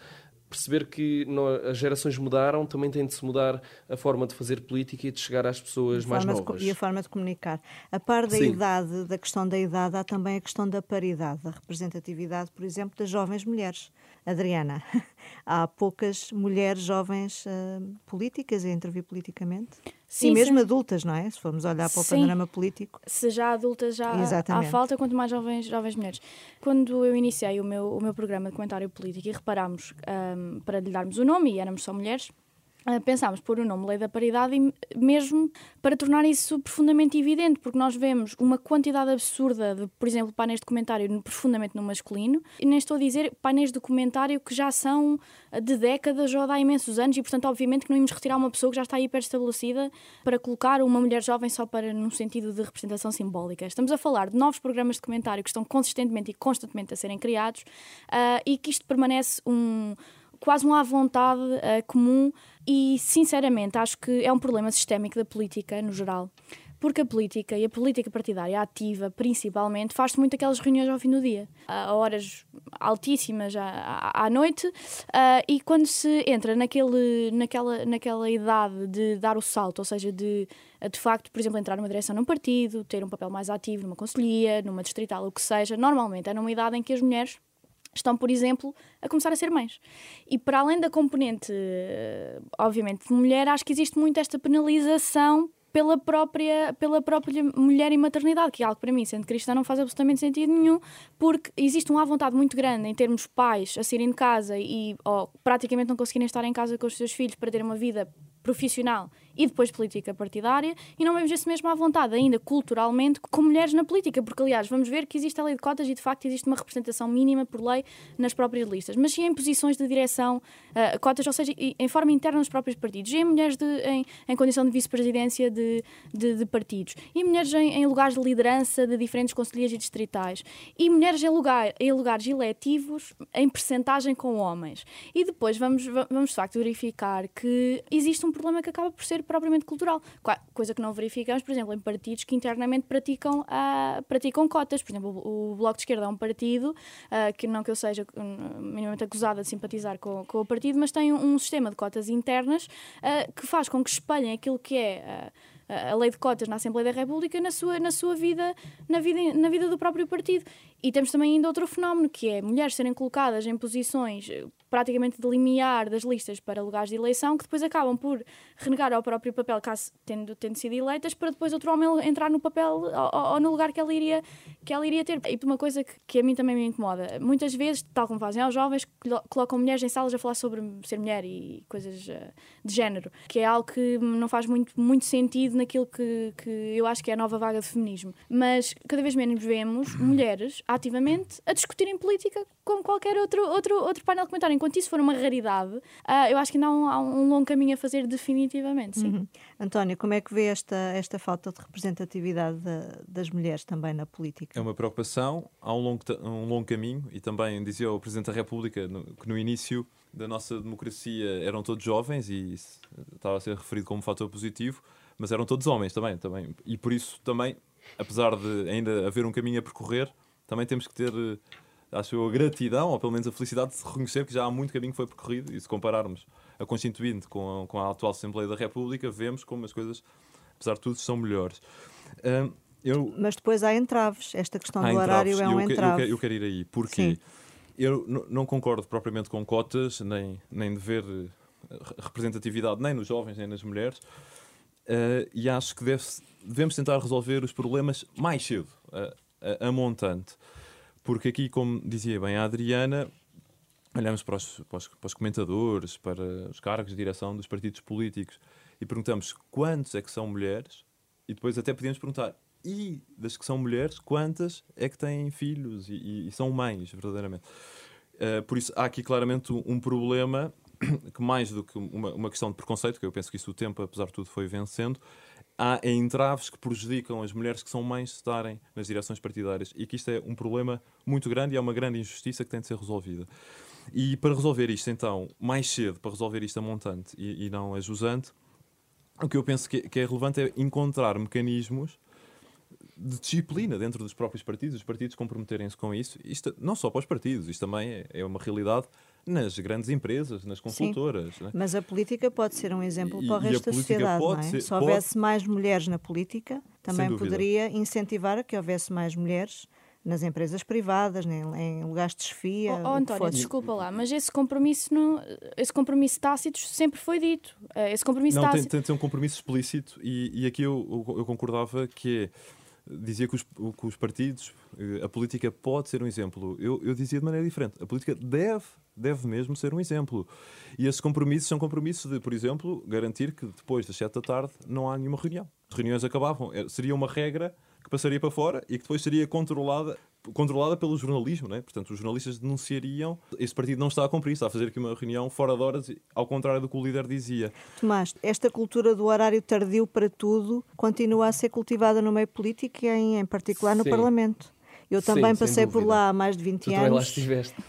perceber que as gerações mudaram, também tem de se mudar a forma de fazer política e de chegar às pessoas mais novas. De, e a forma de comunicar. A par da Sim. idade, da questão da idade, há também a questão da paridade, da representatividade, por exemplo, das jovens mulheres. Adriana, *laughs* há poucas mulheres jovens uh, políticas a intervir politicamente? Sim, e mesmo sim. adultas, não é? Se formos olhar para o sim. panorama político. Se já adultas já Exatamente. há falta, quanto mais jovens, jovens mulheres. Quando eu iniciei o meu, o meu programa de comentário político e reparámos um, para lhe darmos o nome, e éramos só mulheres, pensámos pôr o nome Lei da Paridade mesmo para tornar isso profundamente evidente, porque nós vemos uma quantidade absurda de, por exemplo, painéis de comentário profundamente no masculino, e nem estou a dizer painéis de comentário que já são de décadas ou de há imensos anos, e portanto, obviamente, que não íamos retirar uma pessoa que já está hiper estabelecida para colocar uma mulher jovem só para num sentido de representação simbólica. Estamos a falar de novos programas de comentário que estão consistentemente e constantemente a serem criados uh, e que isto permanece um quase um à vontade uh, comum e, sinceramente, acho que é um problema sistémico da política no geral. Porque a política e a política partidária ativa, principalmente, faz-se muito aquelas reuniões ao fim do dia, a horas altíssimas à, à noite, uh, e quando se entra naquele, naquela, naquela idade de dar o salto, ou seja, de de facto, por exemplo, entrar numa direção num partido, ter um papel mais ativo numa conselhia, numa distrital, o que seja, normalmente é numa idade em que as mulheres estão, por exemplo, a começar a ser mães. E para além da componente, eh, obviamente, de mulher, acho que existe muito esta penalização pela própria, pela própria mulher e maternidade, que é algo para mim, sendo cristã, não faz absolutamente sentido nenhum, porque existe uma vontade muito grande em termos pais a saírem de casa e ou, praticamente não conseguirem estar em casa com os seus filhos para ter uma vida profissional e depois política partidária, e não vemos esse mesmo à vontade, ainda culturalmente, com mulheres na política, porque aliás vamos ver que existe a lei de cotas e de facto existe uma representação mínima por lei nas próprias listas, mas sim em posições de direção, uh, cotas, ou seja, em forma interna nos próprios partidos, e em mulheres de, em, em condição de vice-presidência de, de, de, partidos, e mulheres em, em, lugares de liderança de diferentes conselheiros e distritais, e mulheres em, lugar, em lugares eletivos em percentagem com homens. E depois vamos, vamos de facto verificar que existe um problema que acaba por ser propriamente cultural. Coisa que não verificamos, por exemplo, em partidos que internamente praticam, uh, praticam cotas. Por exemplo, o Bloco de Esquerda é um partido, uh, que não que eu seja minimamente acusada de simpatizar com, com o partido, mas tem um, um sistema de cotas internas uh, que faz com que espalhem aquilo que é a lei de cotas na Assembleia da República na sua, na sua vida, na vida, na vida do próprio partido. E temos também ainda outro fenómeno, que é mulheres serem colocadas em posições eh, praticamente de limiar das listas para lugares de eleição, que depois acabam por renegar ao próprio papel, caso tendo, tendo sido eleitas, para depois outro homem entrar no papel ou, ou no lugar que ela iria, que ela iria ter. E uma coisa que, que, a mim também me incomoda, muitas vezes, tal como fazem aos jovens, colocam mulheres em salas a falar sobre ser mulher e coisas uh, de género, que é algo que não faz muito, muito sentido naquilo que, que eu acho que é a nova vaga de feminismo. Mas cada vez menos vemos mulheres ativamente a discutirem política como qualquer outro, outro, outro painel de comentário. Enquanto isso for uma raridade, uh, eu acho que ainda há um, há um, longo caminho a fazer definitivamente, sim. Uhum. António, como é que vê esta, esta falta de representatividade das mulheres também na política? É uma preocupação, há um longo, um longo caminho e também dizia o Presidente da República no, que no início da nossa democracia eram todos jovens e estava a ser referido como um fator positivo, mas eram todos homens também, também. E por isso também, apesar de ainda haver um caminho a percorrer, também temos que ter, eh, acho eu, a gratidão, ou pelo menos a felicidade de reconhecer que já há muito caminho que foi percorrido e se compararmos a Constituinte com a, com a atual Assembleia da República, vemos como as coisas, apesar de tudo, são melhores. Um, eu... Mas depois há entraves. Esta questão há do horário é um eu, entrave. Eu, eu, quero ir aí. Porquê? Sim. Eu não concordo propriamente com cotas, nem, nem dever eh, representatividade nem nos jovens, nem nas mulheres. Uh, e acho que deve devemos tentar resolver os problemas mais cedo, a, a, a, montante. Porque aqui, como dizia bem a Adriana, olhamos para os, para, os, para os, comentadores, para os cargos de direção dos partidos políticos e perguntamos quantos é que são mulheres e depois até podíamos perguntar e das que são mulheres, quantas é que têm filhos e, e, e são mães, verdadeiramente. Uh, por isso, há aqui claramente um, problema *clears throat* que, mais do que uma, uma, questão de preconceito, que eu penso que isso o tempo, apesar de tudo, foi vencendo, há entraves que prejudicam as mulheres que são mães de estarem nas direções partidárias e que isto é um problema muito grande e é uma grande injustiça que tem de ser resolvida. E para resolver isto, então, mais cedo, para resolver isto a montante e, e não a jusante, o que eu penso que, que é relevante é encontrar mecanismos de disciplina dentro dos próprios partidos, os partidos comprometerem-se com isso. Isto não só para os partidos, isto também é, é uma realidade nas grandes empresas, nas consultoras. Né? Mas a política pode ser um exemplo e, para o resto da sociedade, não é? Ser, Se houvesse pode... mais mulheres na política, também poderia incentivar a que houvesse mais mulheres nas empresas privadas, em, lugares de desfia. Oh, oh António, desculpa lá, mas esse compromisso, não, esse compromisso tácito sempre foi dito. Eh, esse compromisso não, tácito... tem, tem de ser um compromisso explícito e, e aqui eu, eu, eu concordava que é dizia que os, que os, partidos, eh, a política pode ser um exemplo. Eu, eu dizia de maneira diferente. A política deve, deve mesmo ser um exemplo. E esses compromissos são compromissos de, por exemplo, garantir que depois das sete da tarde não há nenhuma reunião. As reuniões acabavam. É, seria uma regra que passaria para fora e que depois seria controlada controlada pelo jornalismo, né? portanto os jornalistas denunciariam esse partido não está a cumprir, está a fazer aqui uma reunião fora de horas, ao contrário do que o líder dizia. Tomás, esta cultura do horário tardio para tudo continua a ser cultivada no meio político e em, em particular no Sim. Parlamento. Eu também Sim, passei por lá há mais de 20 tu anos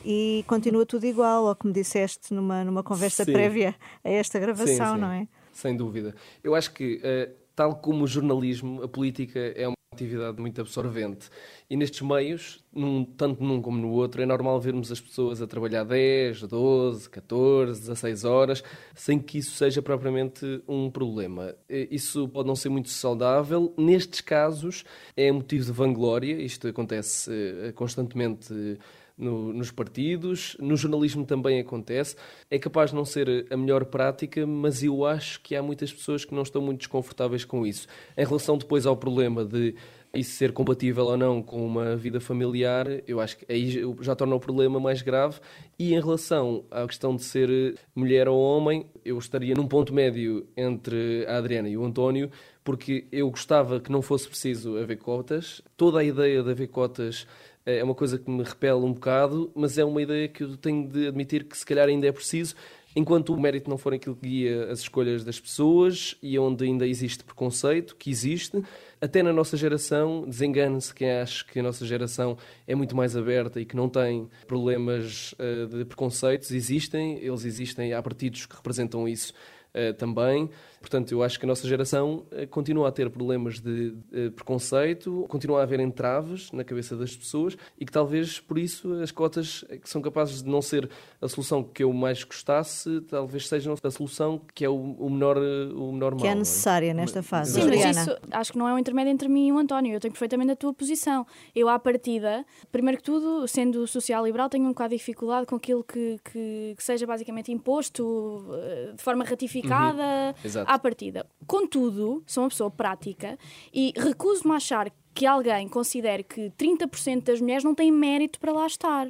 e continua tudo igual ao que me disseste numa, numa conversa Sim. prévia a esta gravação, não é? Sem dúvida. Eu acho que, uh, tal como o jornalismo, a política é uma atividade muito absorvente. E nestes meios, num, tanto num como no outro, é normal vermos as pessoas a trabalhar 10, 12, 14, 16 horas, sem que isso seja propriamente um problema. Isso pode não ser muito saudável. Nestes casos, é motivo de vanglória, isto acontece eh, constantemente no, nos partidos, no jornalismo também acontece. É capaz de não ser a melhor prática, mas eu acho que há muitas pessoas que não estão muito desconfortáveis com isso. Em relação depois ao problema de isso ser compatível ou não com uma vida familiar, eu acho que aí já torna o problema mais grave. E em relação à questão de ser mulher ou homem, eu estaria num ponto médio entre a Adriana e o António, porque eu gostava que não fosse preciso haver cotas. Toda a ideia de haver cotas é uma coisa que me repele um bocado, mas é uma ideia que eu tenho de admitir que se calhar ainda é preciso, enquanto o mérito não for aquilo que guia as escolhas das pessoas e onde ainda existe preconceito, que existe, até na nossa geração, desengane-se quem acha que a nossa geração é muito mais aberta e que não tem problemas uh, de preconceitos, existem, eles existem, há partidos que representam isso uh, também. Portanto, eu acho que a nossa geração uh, continua a ter problemas de uh, preconceito, continua a haver entraves na cabeça das pessoas e que talvez por isso as cotas que são capazes de não ser a solução que eu mais gostasse, talvez sejam a solução que é o, o menor, o menor mal. Que é necessária nesta fase. Sim, mas isso acho que não é um intermédio entre mim e o António. Eu tenho perfeitamente a tua posição. Eu, à partida, primeiro que tudo, sendo social-liberal, tenho um bocado de dificuldade com aquilo que, que, que seja basicamente imposto eh, de forma ratificada uhum. À partida. Contudo, sou uma pessoa prática e recuso-me a achar que alguém considere que 30% das mulheres não têm mérito para lá estar.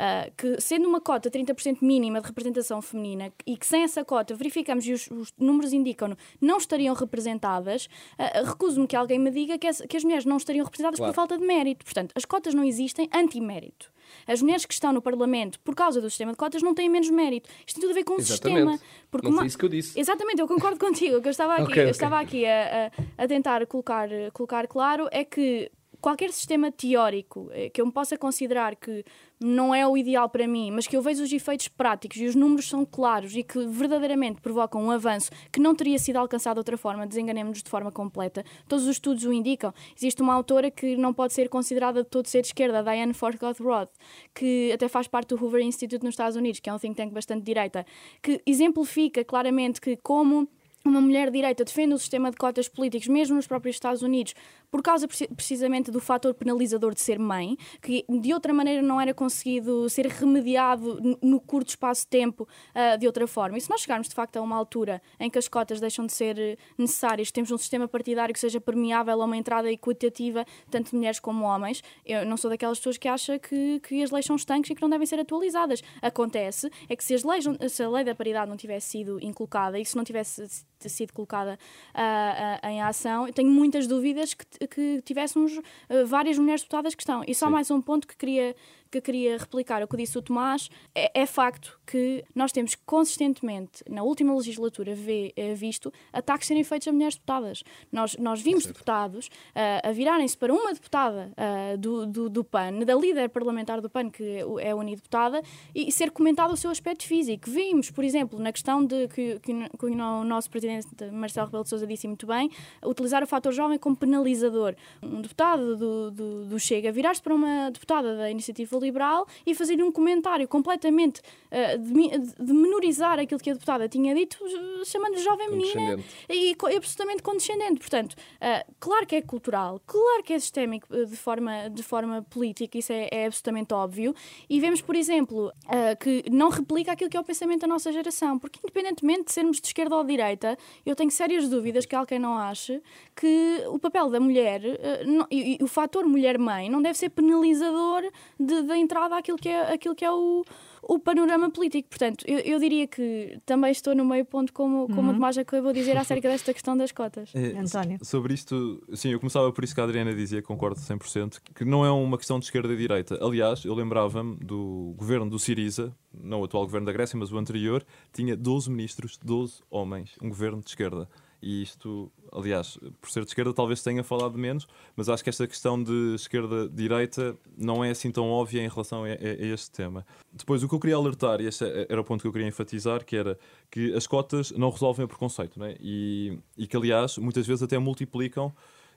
Uh, que sendo uma cota 30% mínima de representação feminina e que sem essa cota verificamos e os, os números indicam não estariam representadas, uh, recuso-me que alguém me diga que as, que as mulheres não estariam representadas claro. por falta de mérito. Portanto, as cotas não existem anti-mérito. As mulheres que estão no Parlamento por causa do sistema de cotas não têm menos mérito. Isto tem tudo a ver com o sistema. Porque não uma... foi isso que eu disse. Exatamente, eu concordo *laughs* contigo. O que eu estava aqui, okay, okay. Eu estava aqui a, a, a tentar colocar, colocar claro é que qualquer sistema teórico eh, que eu me possa considerar que não é o ideal para mim, mas que eu vejo os efeitos práticos e os números são claros e que verdadeiramente provocam um avanço que não teria sido alcançado de outra forma, desenganemos-nos de forma completa. Todos os estudos o indicam. Existe uma autora que não pode ser considerada de todo ser de esquerda, Diane Forgoth Roth, que até faz parte do Hoover Institute nos Estados Unidos, que é um think tank bastante direita, que exemplifica claramente que como uma mulher direita defende o sistema de cotas políticos, mesmo nos próprios Estados Unidos, por causa precisamente do fator penalizador de ser mãe, que de outra maneira não era conseguido ser remediado no curto espaço de tempo uh, de outra forma. E se nós chegarmos de facto a uma altura em que as cotas deixam de ser eh, necessárias, temos um sistema partidário que seja permeável a uma entrada equitativa, tanto de mulheres como homens, eu não sou daquelas pessoas que acham que, que as leis são estanques e que não devem ser atualizadas. Acontece é que se, as leis, se a lei da paridade não tivesse sido inculcada e se não tivesse sido colocada uh, uh, em ação, eu tenho muitas dúvidas que, que tivéssemos uh, várias mulheres deputadas que estão. E só Sim. mais um ponto que queria que queria replicar o que disse o Tomás, é, é facto que nós temos consistentemente, na última legislatura, vê, é, visto ataques serem feitos a mulheres deputadas. Nós, nós vimos deputados uh, a virarem-se para uma deputada uh, do, do, do, PAN, da líder parlamentar do PAN, que é unideputada, e, e ser comentado o seu aspecto físico. Vimos, por exemplo, na questão de que, que, que o nosso presidente Marcelo Rebelo de Sousa disse muito bem, utilizar o fator jovem como penalizador. Um deputado do, do, do Chega virar-se para uma deputada da Iniciativa liberal e fazer um comentário completamente uh, de, de, menorizar aquilo que a deputada tinha dito, chamando de jovem menina e, e absolutamente condescendente. Portanto, uh, claro que é cultural, claro que é sistémico eh, de forma, de forma política, isso é, é absolutamente óbvio. E vemos, por exemplo, que não replica aquilo que é o pensamento da nossa geração, porque independentemente de sermos de esquerda ou de direita, eu tenho sérias dúvidas que alguém não ache que o papel da mulher não, e, e, o fator mulher-mãe não deve ser penalizador de, da entrada àquilo que é, àquilo que é o, o panorama político. Portanto, eu, eu, diria que também estou no meio ponto, como, como uhum. o Tomás acabou de dizer, *laughs* acerca desta questão das cotas. É, António. Sobre isto, sim, eu começava por isso que a Adriana dizia, concordo 100%, que não é uma questão de esquerda e direita. Aliás, eu lembrava-me do governo do Siriza, não o atual governo da Grécia, mas o anterior, tinha 12 ministros, 12 homens, um governo de esquerda e isto, aliás, por ser de esquerda talvez tenha falado menos, mas acho que esta questão de esquerda-direita não é assim tão óbvia em relação a, a, este tema. Depois, o que eu queria alertar, e este era o ponto que eu queria enfatizar, que era que as cotas não resolvem o preconceito, né? e, e que, aliás, muitas vezes até multiplicam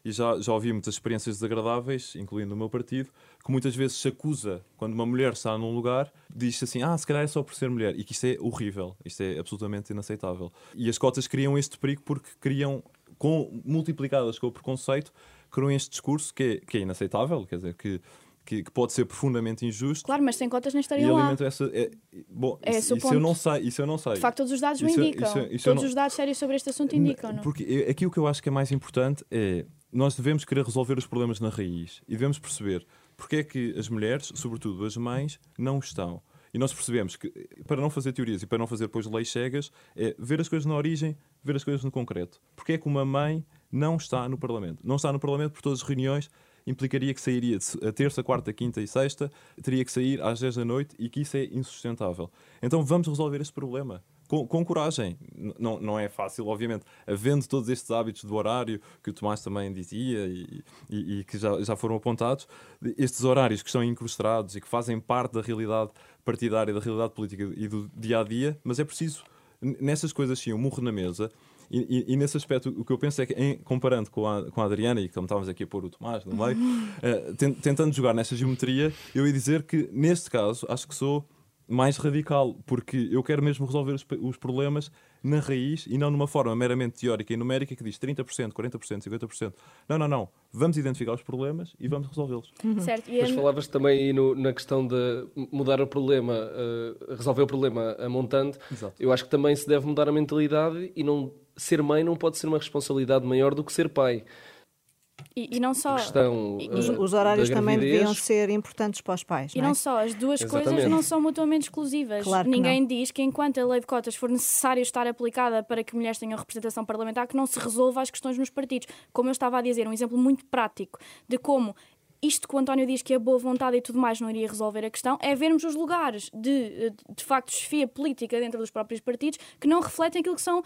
e já, já ouvi muitas experiências desagradáveis, incluindo o meu partido, que muitas vezes se acusa, quando uma mulher está num lugar, diz assim, ah, se calhar é só por ser mulher, e que isto é horrível, isto é absolutamente inaceitável. E as cotas criam este perigo porque criam, com, multiplicadas com o preconceito, criam este discurso que é, que é inaceitável, quer dizer, que que, que, pode ser profundamente injusto. Claro, mas sem cotas nem estariam lá. Essa, é, bom, é isso, isso eu não sei, isso eu não sei. De facto, todos os dados isso, o indicam. Isso, todos não... os dados sérios sobre este assunto indicam. Não? Porque aqui o que eu acho que é mais importante é nós devemos querer resolver os problemas na raiz e devemos perceber porque é que as mulheres, sobretudo as mães, não estão. E nós percebemos que, para não fazer teorias e para não fazer depois leis cegas, é ver as coisas na origem, ver as coisas no concreto. Porque é que uma mãe não está no Parlamento? Não está no Parlamento por todas as reuniões implicaria que sairia a terça, quarta, quinta e sexta, teria que sair às 10 da noite e que isso é insustentável. Então vamos resolver esse problema com, com coragem. Não, não é fácil, obviamente, havendo todos estes hábitos do horário que o Tomás também dizia e, e, e que já, já foram apontados, estes horários que estão incrustados e que fazem parte da realidade partidária, da realidade política e do dia a dia, mas é preciso nessas coisas sim, um murro na mesa. E, e, e, nesse aspecto, o que eu penso é que, em, comparando com a, com a Adriana, e como estávamos aqui a pôr o Tomás no meio, *laughs* uh, tentando jogar nessa geometria, eu ia dizer que, neste caso, acho que sou mais radical, porque eu quero mesmo resolver os, os, problemas na raiz e não numa forma meramente teórica e numérica que diz 30%, 40%, 50%. Não, não, não. Vamos identificar os problemas e vamos resolvê-los. Uhum. Certo. Mas falavas também no, na questão de mudar o problema, uh, resolver o problema a montante. Exato. Eu acho que também se deve mudar a mentalidade e não ser mãe não pode ser uma responsabilidade maior do que ser pai. E, e, não só. Questão, e, os, os, horários também deviam ser importantes para os pais. E não, é? não só, as duas Exatamente. coisas não são mutuamente exclusivas. Claro Ninguém não. diz que enquanto a lei de cotas for necessário estar aplicada para que mulheres tenham representação parlamentar, que não se resolva as questões nos partidos. Como eu estava a dizer, um exemplo muito prático de como isto que o António diz que a boa vontade e tudo mais não iria resolver a questão, é vermos os lugares de, de facto, desfia política dentro dos próprios partidos que não refletem aquilo que são uh,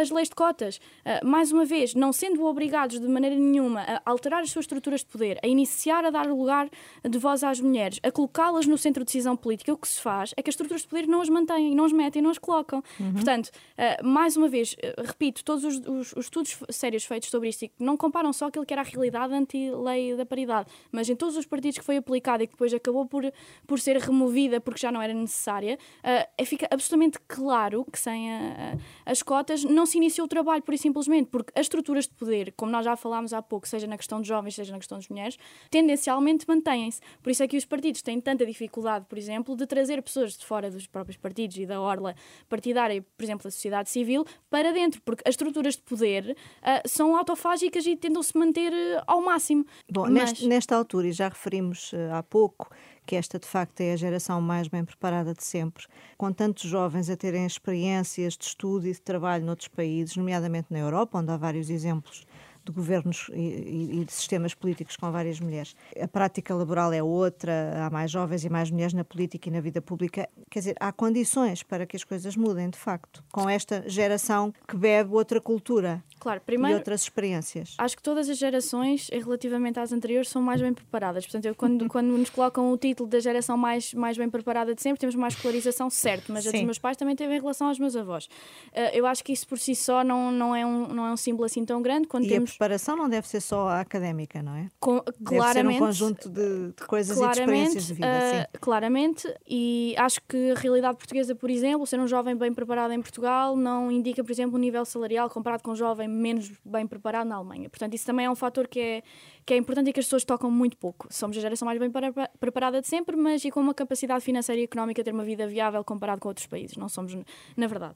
as leis de cotas. Uh, mais uma vez, não sendo obrigados de maneira nenhuma a alterar as suas estruturas de poder, a iniciar a dar lugar de voz às mulheres, a colocá-las no centro de decisão política, o que se faz é que as estruturas de poder não as mantêm, não as metem, não as colocam. Uhum. Portanto, uh, mais uma vez, repito, todos os, os, os, estudos sérios feitos sobre isto não comparam só aquilo que era a realidade anti-lei da paridade mas em todos os partidos que foi aplicada e que depois acabou por, por ser removida porque já não era necessária, uh, fica absolutamente claro que sem a, a, as cotas não se iniciou o trabalho, por e simplesmente, porque as estruturas de poder, como nós já falámos há pouco, seja na questão de jovens, seja na questão das mulheres, tendencialmente mantêm-se. Por isso é que os partidos têm tanta dificuldade, por exemplo, de trazer pessoas de fora dos próprios partidos e da orla partidária, por exemplo, da sociedade civil, para dentro, porque as estruturas de poder uh, são autofágicas e tentam-se manter uh, ao máximo. Bom, Mas... neste, nesta altura, e já referimos uh, há pouco, que esta de facto é a geração mais bem preparada de sempre, com tantos jovens a terem experiências de estudo e de trabalho noutros países, nomeadamente na Europa, onde há vários exemplos de governos e, e, de sistemas políticos com várias mulheres. A prática laboral é outra, há mais jovens e mais mulheres na política e na vida pública. Quer dizer, há condições para que as coisas mudem, de facto, com esta geração que bebe outra cultura. Claro, primeiro, e outras experiências. Acho que todas as gerações, relativamente às anteriores, são mais bem preparadas. Portanto, eu, quando, *laughs* quando nos colocam o título da geração mais, mais bem preparada de sempre, temos mais escolarização, certo, mas Sim. a dos meus pais também teve em relação aos meus avós. Uh, eu acho que isso por si só não, não, é, um, não é um símbolo assim tão grande. Quando e temos... preparação não deve ser só a académica, não é? Com, claramente. Deve ser um conjunto de, de coisas e de experiências de vida. Uh, claramente, e acho que a realidade portuguesa, por exemplo, ser um jovem bem preparado em Portugal não indica, por exemplo, um nível salarial comparado com um jovem menos bem preparado na Alemanha. Portanto, isso também é um fator que é, que é importante e que as pessoas tocam muito pouco. Somos a geração mais bem preparada de sempre, mas e com uma capacidade financeira e económica ter uma vida viável comparado com outros países. Não somos, na verdade.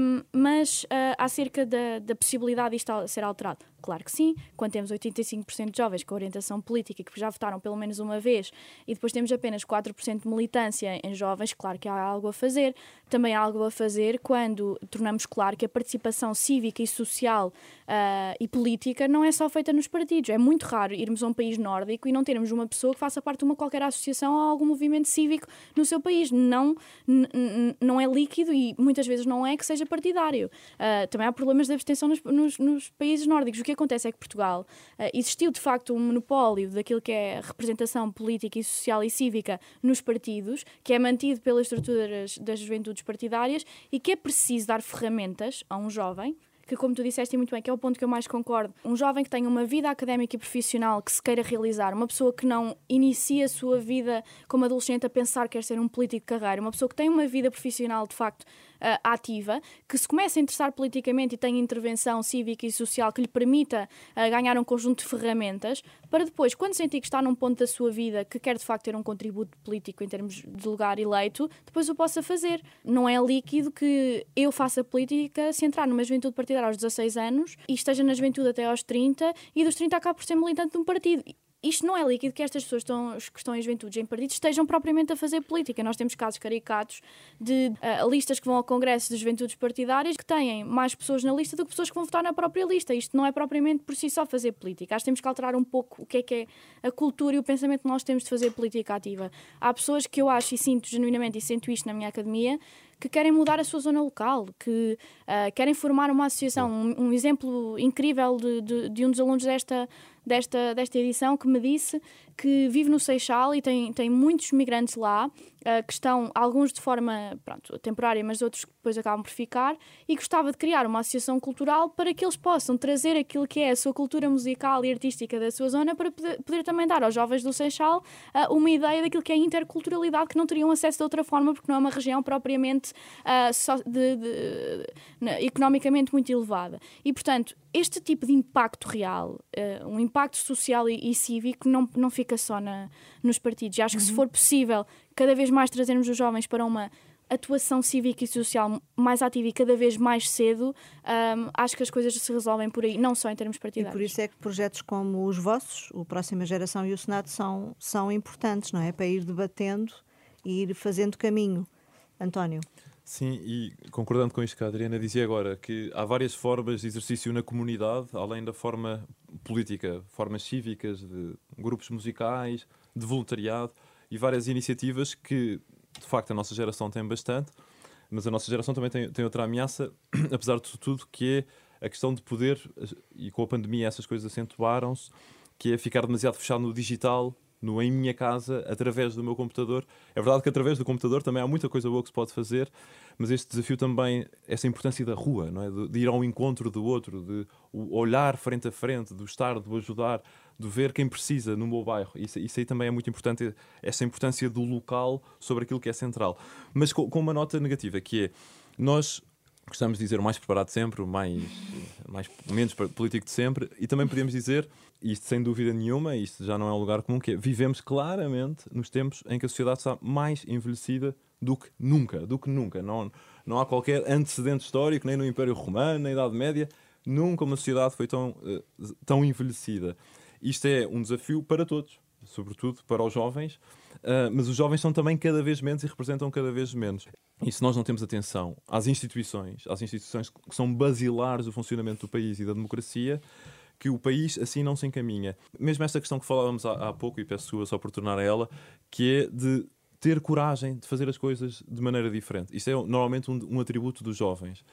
Um, mas uh, acerca da, da possibilidade de isto ser alterado, claro que sim. Quando temos 85% de jovens com orientação política que já votaram pelo menos uma vez e depois temos apenas 4% de militância em jovens, claro que há algo a fazer. Também há algo a fazer quando tornamos claro que a participação cívica e social uh, e política não é só feita nos partidos. É muito raro irmos a um país nórdico e não termos uma pessoa que faça parte de uma qualquer associação ou algum movimento cívico no seu país. Não, não é líquido e muitas vezes não é que seja partidário. Uh, também há problemas de abstenção nos, nos, nos, países nórdicos. O que acontece é que Portugal uh, existiu de facto um monopólio daquilo que é representação política e social e cívica nos partidos, que é mantido pelas estruturas das juventudes partidárias e que é preciso dar ferramentas a um jovem que, como tu disseste muito bem, que é o ponto que eu mais concordo, um jovem que tenha uma vida académica e profissional que se queira realizar, uma pessoa que não inicia a sua vida como adolescente a pensar que quer ser um político de carreira, uma pessoa que tem uma vida profissional de facto uh, ativa, que se começa a interessar politicamente e tem intervenção cívica e social que lhe permita uh, ganhar um conjunto de ferramentas, para depois, quando sentir que está num ponto da sua vida que quer de facto ter um contributo político em termos de lugar eleito, depois o possa fazer. Não é líquido que eu faça política se entrar numa juventude partidária aos 16 anos e esteja na juventude até aos 30 e dos 30 acaba por ser militante de um partido isto não é líquido que estas pessoas estão, que estão em juventudes em partidos estejam propriamente a fazer política. Nós temos casos caricatos de uh, listas que vão ao Congresso de Juventudes Partidárias que têm mais pessoas na lista do que pessoas que vão votar na própria lista. Isto não é propriamente por si só fazer política. Acho que temos que alterar um pouco o que é que é a cultura e o pensamento que nós temos de fazer política ativa. Há pessoas que eu acho e sinto genuinamente e sinto isto na minha academia que querem mudar a sua zona local, que uh, querem formar uma associação. Um, um exemplo incrível de, de, de, um dos alunos desta, desta, desta edição que me disse que vive no Seixal e tem, tem muitos migrantes lá, uh, que estão, alguns de forma pronto, temporária, mas outros que depois acabam por ficar, e gostava de criar uma associação cultural para que eles possam trazer aquilo que é a sua cultura musical e artística da sua zona para poder, poder também dar aos jovens do Seixal uh, uma ideia daquilo que é interculturalidade que não teriam acesso de outra forma, porque não é uma região propriamente uh, so, de, de, de, economicamente muito elevada. E, portanto, este tipo de impacto real, um impacto social e, e cívico, não, não fica só na, nos partidos. E acho que se uhum. for possível cada vez mais trazermos os jovens para uma atuação cívica e social mais ativa e cada vez mais cedo, um, acho que as coisas se resolvem por aí, não só em termos partidários. E por isso é que projetos como os vossos, o Próxima Geração e o Senado, são, são importantes, não é? Para ir debatendo e ir fazendo caminho. António. Sim, e concordando com isto que a Adriana dizia agora, que há várias formas de exercício na comunidade, além da forma política, formas cívicas, de grupos musicais, de voluntariado e várias iniciativas que, de facto, a nossa geração tem bastante, mas a nossa geração também tem, tem outra ameaça, *clears throat* apesar de tudo, que é a questão de poder, e com a pandemia essas coisas acentuaram-se, que é ficar demasiado fechado no digital no em minha casa, através do meu computador. É verdade que através do computador também há muita coisa boa que se pode fazer, mas este desafio também, essa importância da rua, não é? de, de ir ao encontro do outro, de olhar frente a frente, do estar, do ajudar, de ver quem precisa no meu bairro. Isso, isso aí também é muito importante, essa importância do local sobre aquilo que é central. Mas com, com uma nota negativa, que é, nós gostamos de dizer o mais preparado sempre, o mais, mais menos político de sempre, e também podemos dizer, isto sem dúvida nenhuma, isto já não é um lugar comum, que é, vivemos claramente nos tempos em que a sociedade está mais envelhecida do que nunca, do que nunca. Não, não há qualquer antecedente histórico, nem no Império Romano, na Idade Média, nunca uma sociedade foi tão, uh, tão envelhecida. Isto é um desafio para todos, sobretudo para os jovens, uh, mas os jovens são também cada vez menos e representam cada vez menos. E se nós não temos atenção às instituições, às instituições que são basilares do funcionamento do país e da democracia, que o país assim não se encaminha. Mesmo esta questão que falávamos há, há pouco, e peço só por tornar a ela, que é de ter coragem de fazer as coisas de maneira diferente. Isto é normalmente um, um atributo dos jovens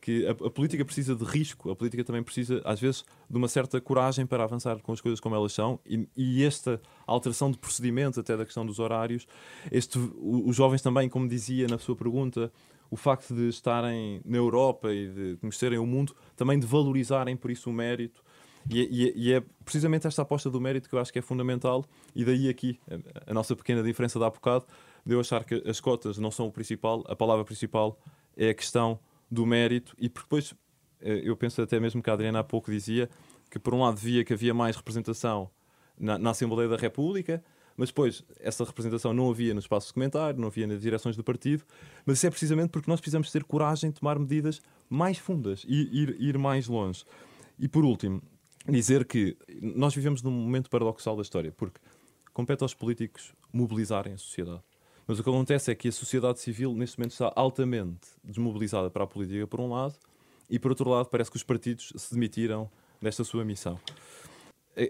que a, a, política precisa de risco, a política também precisa, às vezes, de uma certa coragem para avançar com as coisas como elas são, e, e esta alteração de procedimentos, até da questão dos horários, este, os jovens também, como dizia na sua pergunta, o facto de estarem na Europa e de conhecerem o mundo, também de valorizarem por isso o mérito. E, e, e é precisamente esta aposta do mérito que eu acho que é fundamental, e daí aqui a, a nossa pequena diferença de há bocado, de eu achar que as cotas não são o principal, a palavra principal é a questão do mérito, e depois eh, eu penso até mesmo que a Adriana há pouco dizia que, por um lado, via que havia mais representação na, na Assembleia da República, mas depois essa representação não havia no espaço de comentário, não havia nas direções do partido, mas isso é precisamente porque nós precisamos ter coragem de tomar medidas mais fundas e ir, ir mais longe. E por último, dizer que nós vivemos num momento paradoxal da história, porque compete aos políticos mobilizarem a sociedade. Mas o que acontece é que a sociedade civil, neste momento, está altamente desmobilizada para a política, por um lado, e por outro lado, parece que os partidos se demitiram desta sua missão.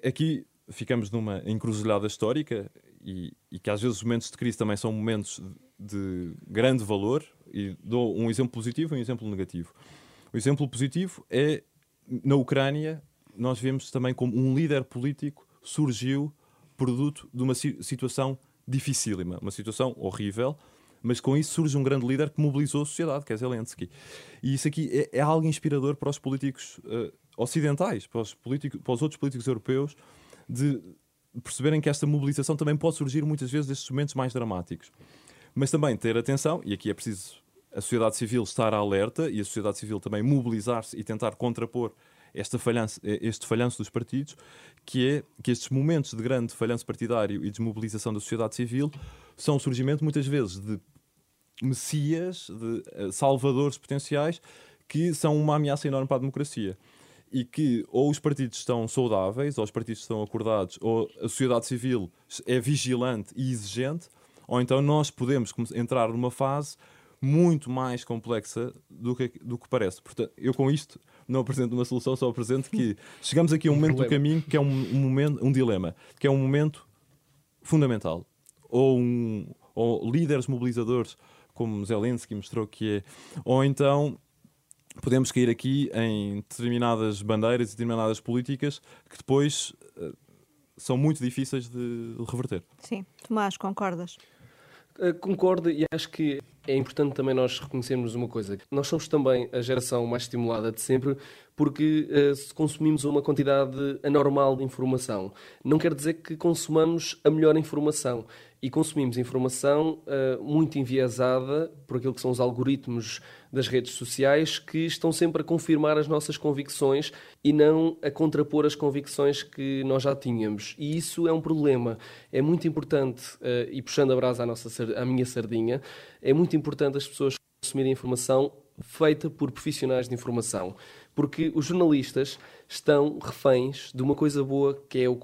Aqui ficamos numa encruzilhada histórica e, e, que às vezes os momentos de crise também são momentos de grande valor e dou um exemplo positivo e um exemplo negativo. O exemplo positivo é na Ucrânia nós vemos também como um líder político surgiu produto de uma situação dificílima, uma situação horrível, mas com isso surge um grande líder que mobilizou a sociedade, que é Zelensky. E isso aqui é, é algo inspirador para os políticos uh, ocidentais, para os, políticos, para os outros políticos europeus, de perceberem que esta mobilização também pode surgir muitas vezes destes momentos mais dramáticos. Mas também ter atenção, e aqui é preciso a sociedade civil estar alerta e a sociedade civil também mobilizar-se e tentar contrapor esta falhança, este falhanço dos partidos, que é que estes momentos de grande falhanço partidário e desmobilização da sociedade civil são o surgimento, muitas vezes, de messias, de uh, salvadores potenciais, que são uma ameaça enorme para a democracia. E que ou os partidos estão saudáveis, ou os partidos estão acordados, ou a sociedade civil é vigilante e exigente, ou então nós podemos entrar numa fase muito mais complexa do que, do que parece. Portanto, eu com isto não apresento uma solução, só apresento que *laughs* chegamos aqui a um momento do caminho que é um, um, momento, um dilema, que é um momento fundamental. Ou, um, ou líderes mobilizadores, como Zelensky mostrou que é, ou então podemos cair aqui em determinadas bandeiras e determinadas políticas que depois uh, são muito difíceis de reverter. Sim. Tomás, concordas? Uh, concordo e acho que é importante também nós reconhecermos uma coisa. Nós somos também a geração mais estimulada de sempre porque uh, consumimos uma quantidade anormal de informação. Não quer dizer que consumamos a melhor informação e consumimos informação uh, muito enviesada por aquilo que são os algoritmos das redes sociais que estão sempre a confirmar as nossas convicções e não a contrapor as convicções que nós já tínhamos. E isso é um problema. É muito importante, uh, e puxando a brasa à, nossa, à minha sardinha, é muito importante as pessoas consumirem informação feita por profissionais de informação. Porque os jornalistas estão reféns de uma coisa boa que é o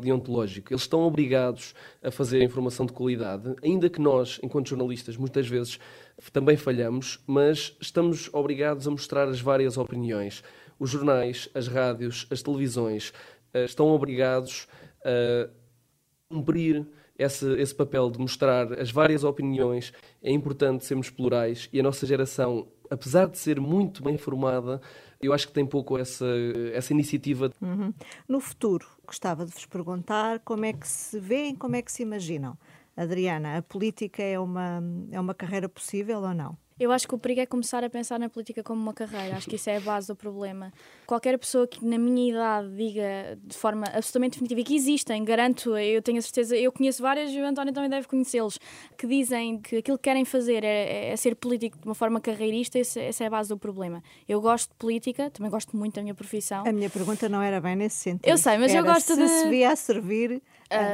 deontológico. Eles estão obrigados a fazer informação de qualidade, ainda que nós, enquanto jornalistas, muitas vezes também falhamos, mas estamos obrigados a mostrar as várias opiniões. Os jornais, as rádios, as televisões eh, estão obrigados a cumprir esse, esse papel de mostrar as várias opiniões. É importante sermos plurais e a nossa geração, apesar de ser muito bem formada, eu acho que tem pouco essa, essa iniciativa. Uhum. No futuro, gostava de vos perguntar como é que se veem, como é que se imaginam. Adriana, a política é uma, é uma carreira possível ou não? Eu acho que o perigo é começar a pensar na política como uma carreira. Acho que isso é a base do problema. Qualquer pessoa que na minha idade diga de forma absolutamente definitiva que existem, garanto, eu tenho a certeza, eu conheço várias e o António também deve conhecê-los, que dizem que aquilo que querem fazer é, é ser político de uma forma carreirista, essa, essa é a base do problema. Eu gosto de política, também gosto muito da minha profissão. A minha pergunta não era bem nesse sentido. Eu sei, mas era eu gosto se de. se via a servir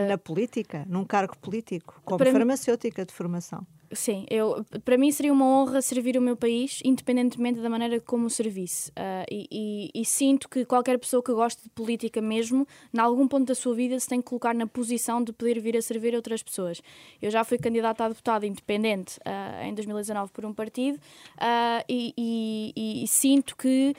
na política, num cargo político, como farmacêutica de formação. Sim, eu, para mim seria uma honra servir o meu país, independentemente da maneira como o servisse. Uh, e, e, e, sinto que qualquer pessoa que goste de política mesmo, em algum ponto da sua vida, se tem que colocar na posição de poder vir a servir outras pessoas. Eu já fui candidata a deputada independente uh, em 2019 por um partido uh, e, e, sinto que,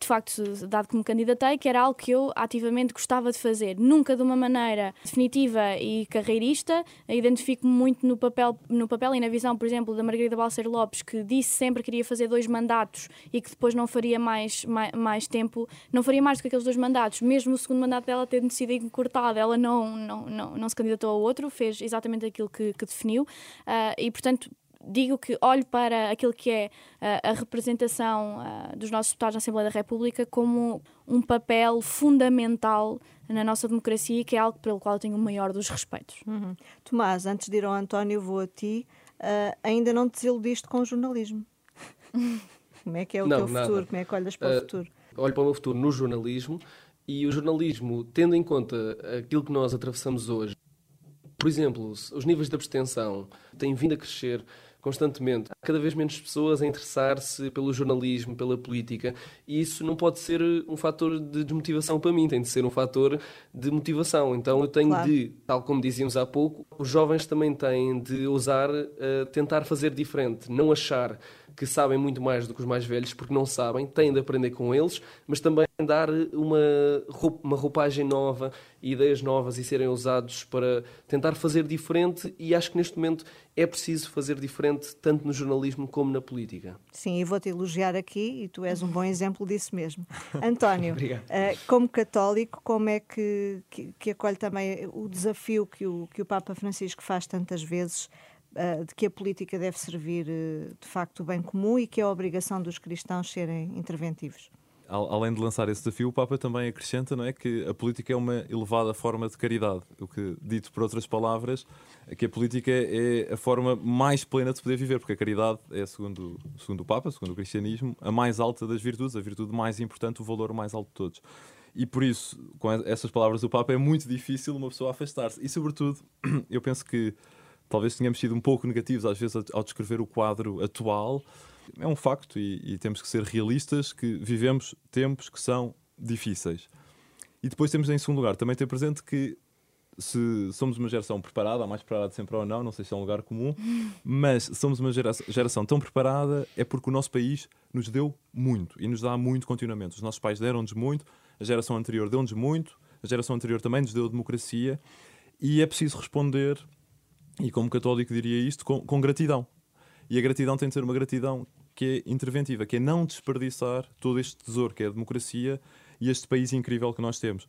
de facto, dado que me candidatei, que era algo que eu ativamente gostava de fazer. Nunca de uma maneira definitiva e carreirista, identifico-me muito no papel, no papel e na visão, por exemplo, da Margarida Balcer Lopes, que disse sempre que queria fazer dois mandatos e que depois não faria mais, mais, mais tempo, não faria mais do que aqueles dois mandatos, mesmo o segundo mandato dela tendo sido encurtado, ela não, não, não, não se candidatou a outro, fez exatamente aquilo que, que definiu uh, e, portanto, digo que olho para aquilo que é uh, a representação uh, dos nossos deputados na Assembleia da República como um papel fundamental na nossa democracia, que é algo pelo qual tenho o maior dos respeitos. Uhum. Tomás, antes de ir ao António, vou a ti uh, ainda não te desiludiste com o jornalismo. *laughs* Como é que é o não, teu nada. futuro? Como é que olhas para uh, o futuro? Olho para o meu futuro no jornalismo e o jornalismo, tendo em conta aquilo que nós atravessamos hoje, por exemplo, os níveis de abstenção têm vindo a crescer constantemente. Há cada vez menos pessoas a interessar-se pelo jornalismo, pela política, e isso não pode ser um fator de desmotivação para mim, tem de ser um fator de motivação. Então eu tenho claro. de, tal como dizíamos há pouco, os jovens também têm de ousar uh, tentar fazer diferente, não achar que sabem muito mais do que os mais velhos, porque não sabem, têm de aprender com eles, mas também dar uma, uma roupagem nova, ideias novas e serem usados para tentar fazer diferente. E acho que neste momento é preciso fazer diferente, tanto no jornalismo como na política. Sim, e vou-te elogiar aqui, e tu és um bom *laughs* exemplo disso mesmo. António, *laughs* uh, como católico, como é que, que, que acolhe também o desafio que o, que o Papa Francisco faz tantas vezes? Uh, de que a política deve servir uh, de facto o bem comum e que é a obrigação dos cristãos serem interventivos. Além de lançar esse desafio, o Papa também acrescenta não é, que a política é uma elevada forma de caridade. O que, dito por outras palavras, é que a política é a forma mais plena de poder viver, porque a caridade é, segundo, segundo o Papa, segundo o cristianismo, a mais alta das virtudes, a virtude mais importante, o valor mais alto de todos. E por isso, com essas palavras do Papa, é muito difícil uma pessoa afastar-se. E, sobretudo, *clears throat* eu penso que talvez tenhamos sido um pouco negativos às vezes ao descrever o quadro atual. É um facto e, e temos que ser realistas que vivemos tempos que são difíceis. E depois temos em segundo lugar também ter presente que se somos uma geração preparada, a mais preparada sempre ou não, não sei se é um lugar comum, *laughs* mas somos uma geração, geração tão preparada é porque o nosso país nos deu muito e nos dá muito continuamente. Os nossos pais deram-nos muito, a geração anterior deu-nos muito, a geração anterior também nos deu democracia e é preciso responder e como católico diria isto, com, com gratidão. E a gratidão tem de ser uma gratidão que é interventiva, que é não desperdiçar todo este tesouro que é a democracia e este país incrível que nós temos.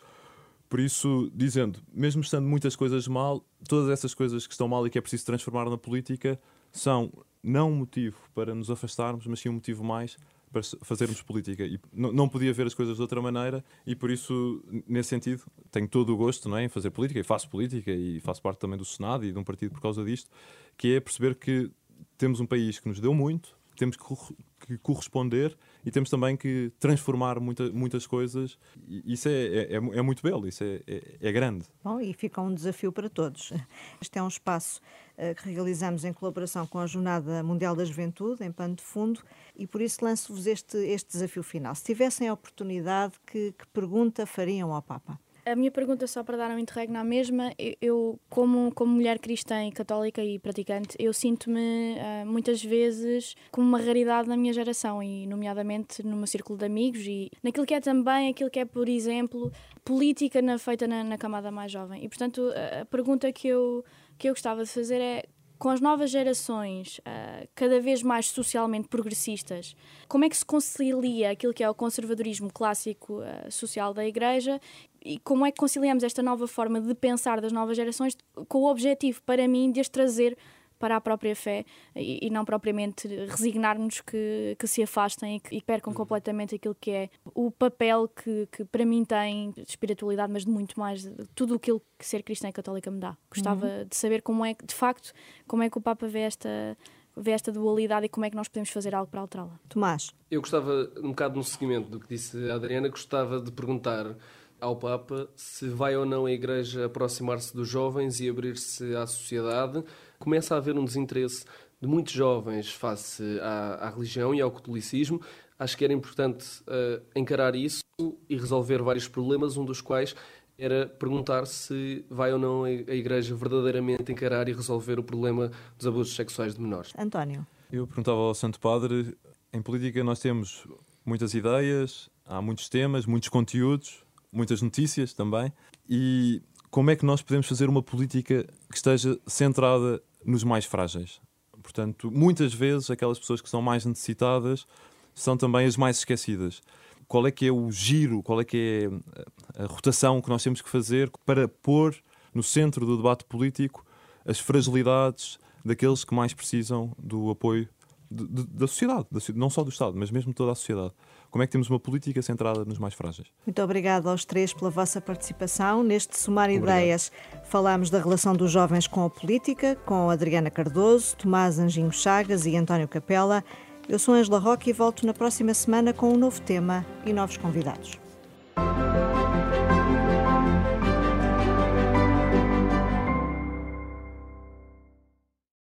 Por isso, dizendo, mesmo estando muitas coisas mal, todas essas coisas que estão mal e que é preciso transformar na política são não um motivo para nos afastarmos, mas sim um motivo mais para fazermos política. E não podia ver as coisas de outra maneira e por isso, nesse sentido, tenho todo o gosto não é, em fazer política e faço política e faço parte também do Senado e de um partido por causa disto, que é perceber que temos um país que nos deu muito, temos que corresponder e temos também que transformar muita, muitas coisas. Isso é, é, é, é muito belo, isso é, é, é, grande. Bom, e fica um desafio para todos. Este é um espaço uh, que realizamos em colaboração com a Jornada Mundial da Juventude, em pano de fundo, e por isso lanço-vos este, este desafio final. Se tivessem a oportunidade, que, que pergunta fariam ao Papa? A minha pergunta, só para dar um interregno na mesma, eu, como, como mulher cristã e católica e praticante, eu sinto-me uh, muitas vezes como uma raridade na minha geração e, nomeadamente, no meu círculo de amigos e naquilo que é também aquilo que é, por exemplo, política na, feita na, na camada mais jovem. E, portanto, a pergunta que eu, que eu gostava de fazer é com as novas gerações uh, cada vez mais socialmente progressistas, como é que se concilia aquilo que é o conservadorismo clássico uh, social da Igreja e como é que conciliamos esta nova forma de pensar das novas gerações com o objetivo, para mim, de as trazer para a própria fé e, e não propriamente resignar-nos que, que se afastem e que e percam uhum. completamente aquilo que é o papel que, que para mim tem de espiritualidade, mas de muito mais, de tudo aquilo que ser cristã e católica me dá. Gostava uhum. de saber como é que, de facto, como é que o Papa vê esta, vê esta dualidade e como é que nós podemos fazer algo para alterá-la. Tomás. Eu gostava, um bocado no seguimento do que disse a Adriana, gostava de perguntar ao Papa se vai ou não a Igreja aproximar-se dos jovens e abrir-se à sociedade. Começa a haver um desinteresse de muitos jovens face à, à religião e ao catolicismo. Acho que era importante uh, encarar isso e resolver vários problemas, um dos quais era perguntar se vai ou não a Igreja verdadeiramente encarar e resolver o problema dos abusos sexuais de menores. António. Eu perguntava ao Santo Padre, em política nós temos muitas ideias, há muitos temas, muitos conteúdos, muitas notícias também. E como é que nós podemos fazer uma política que esteja centrada nos mais frágeis? Portanto, muitas vezes aquelas pessoas que são mais necessitadas são também as mais esquecidas. Qual é que é o giro, qual é que é a rotação que nós temos que fazer para pôr no centro do debate político as fragilidades daqueles que mais precisam do apoio de, de, da sociedade, não só do Estado, mas mesmo de toda a sociedade. Como é que temos uma política centrada nos mais frágeis? Muito obrigado aos três pela vossa participação. Neste Somar Ideias, falámos da relação dos jovens com a política, com Adriana Cardoso, Tomás Anjinho Chagas e António Capela. Eu sou Angela Roque e volto na próxima semana com um novo tema e novos convidados.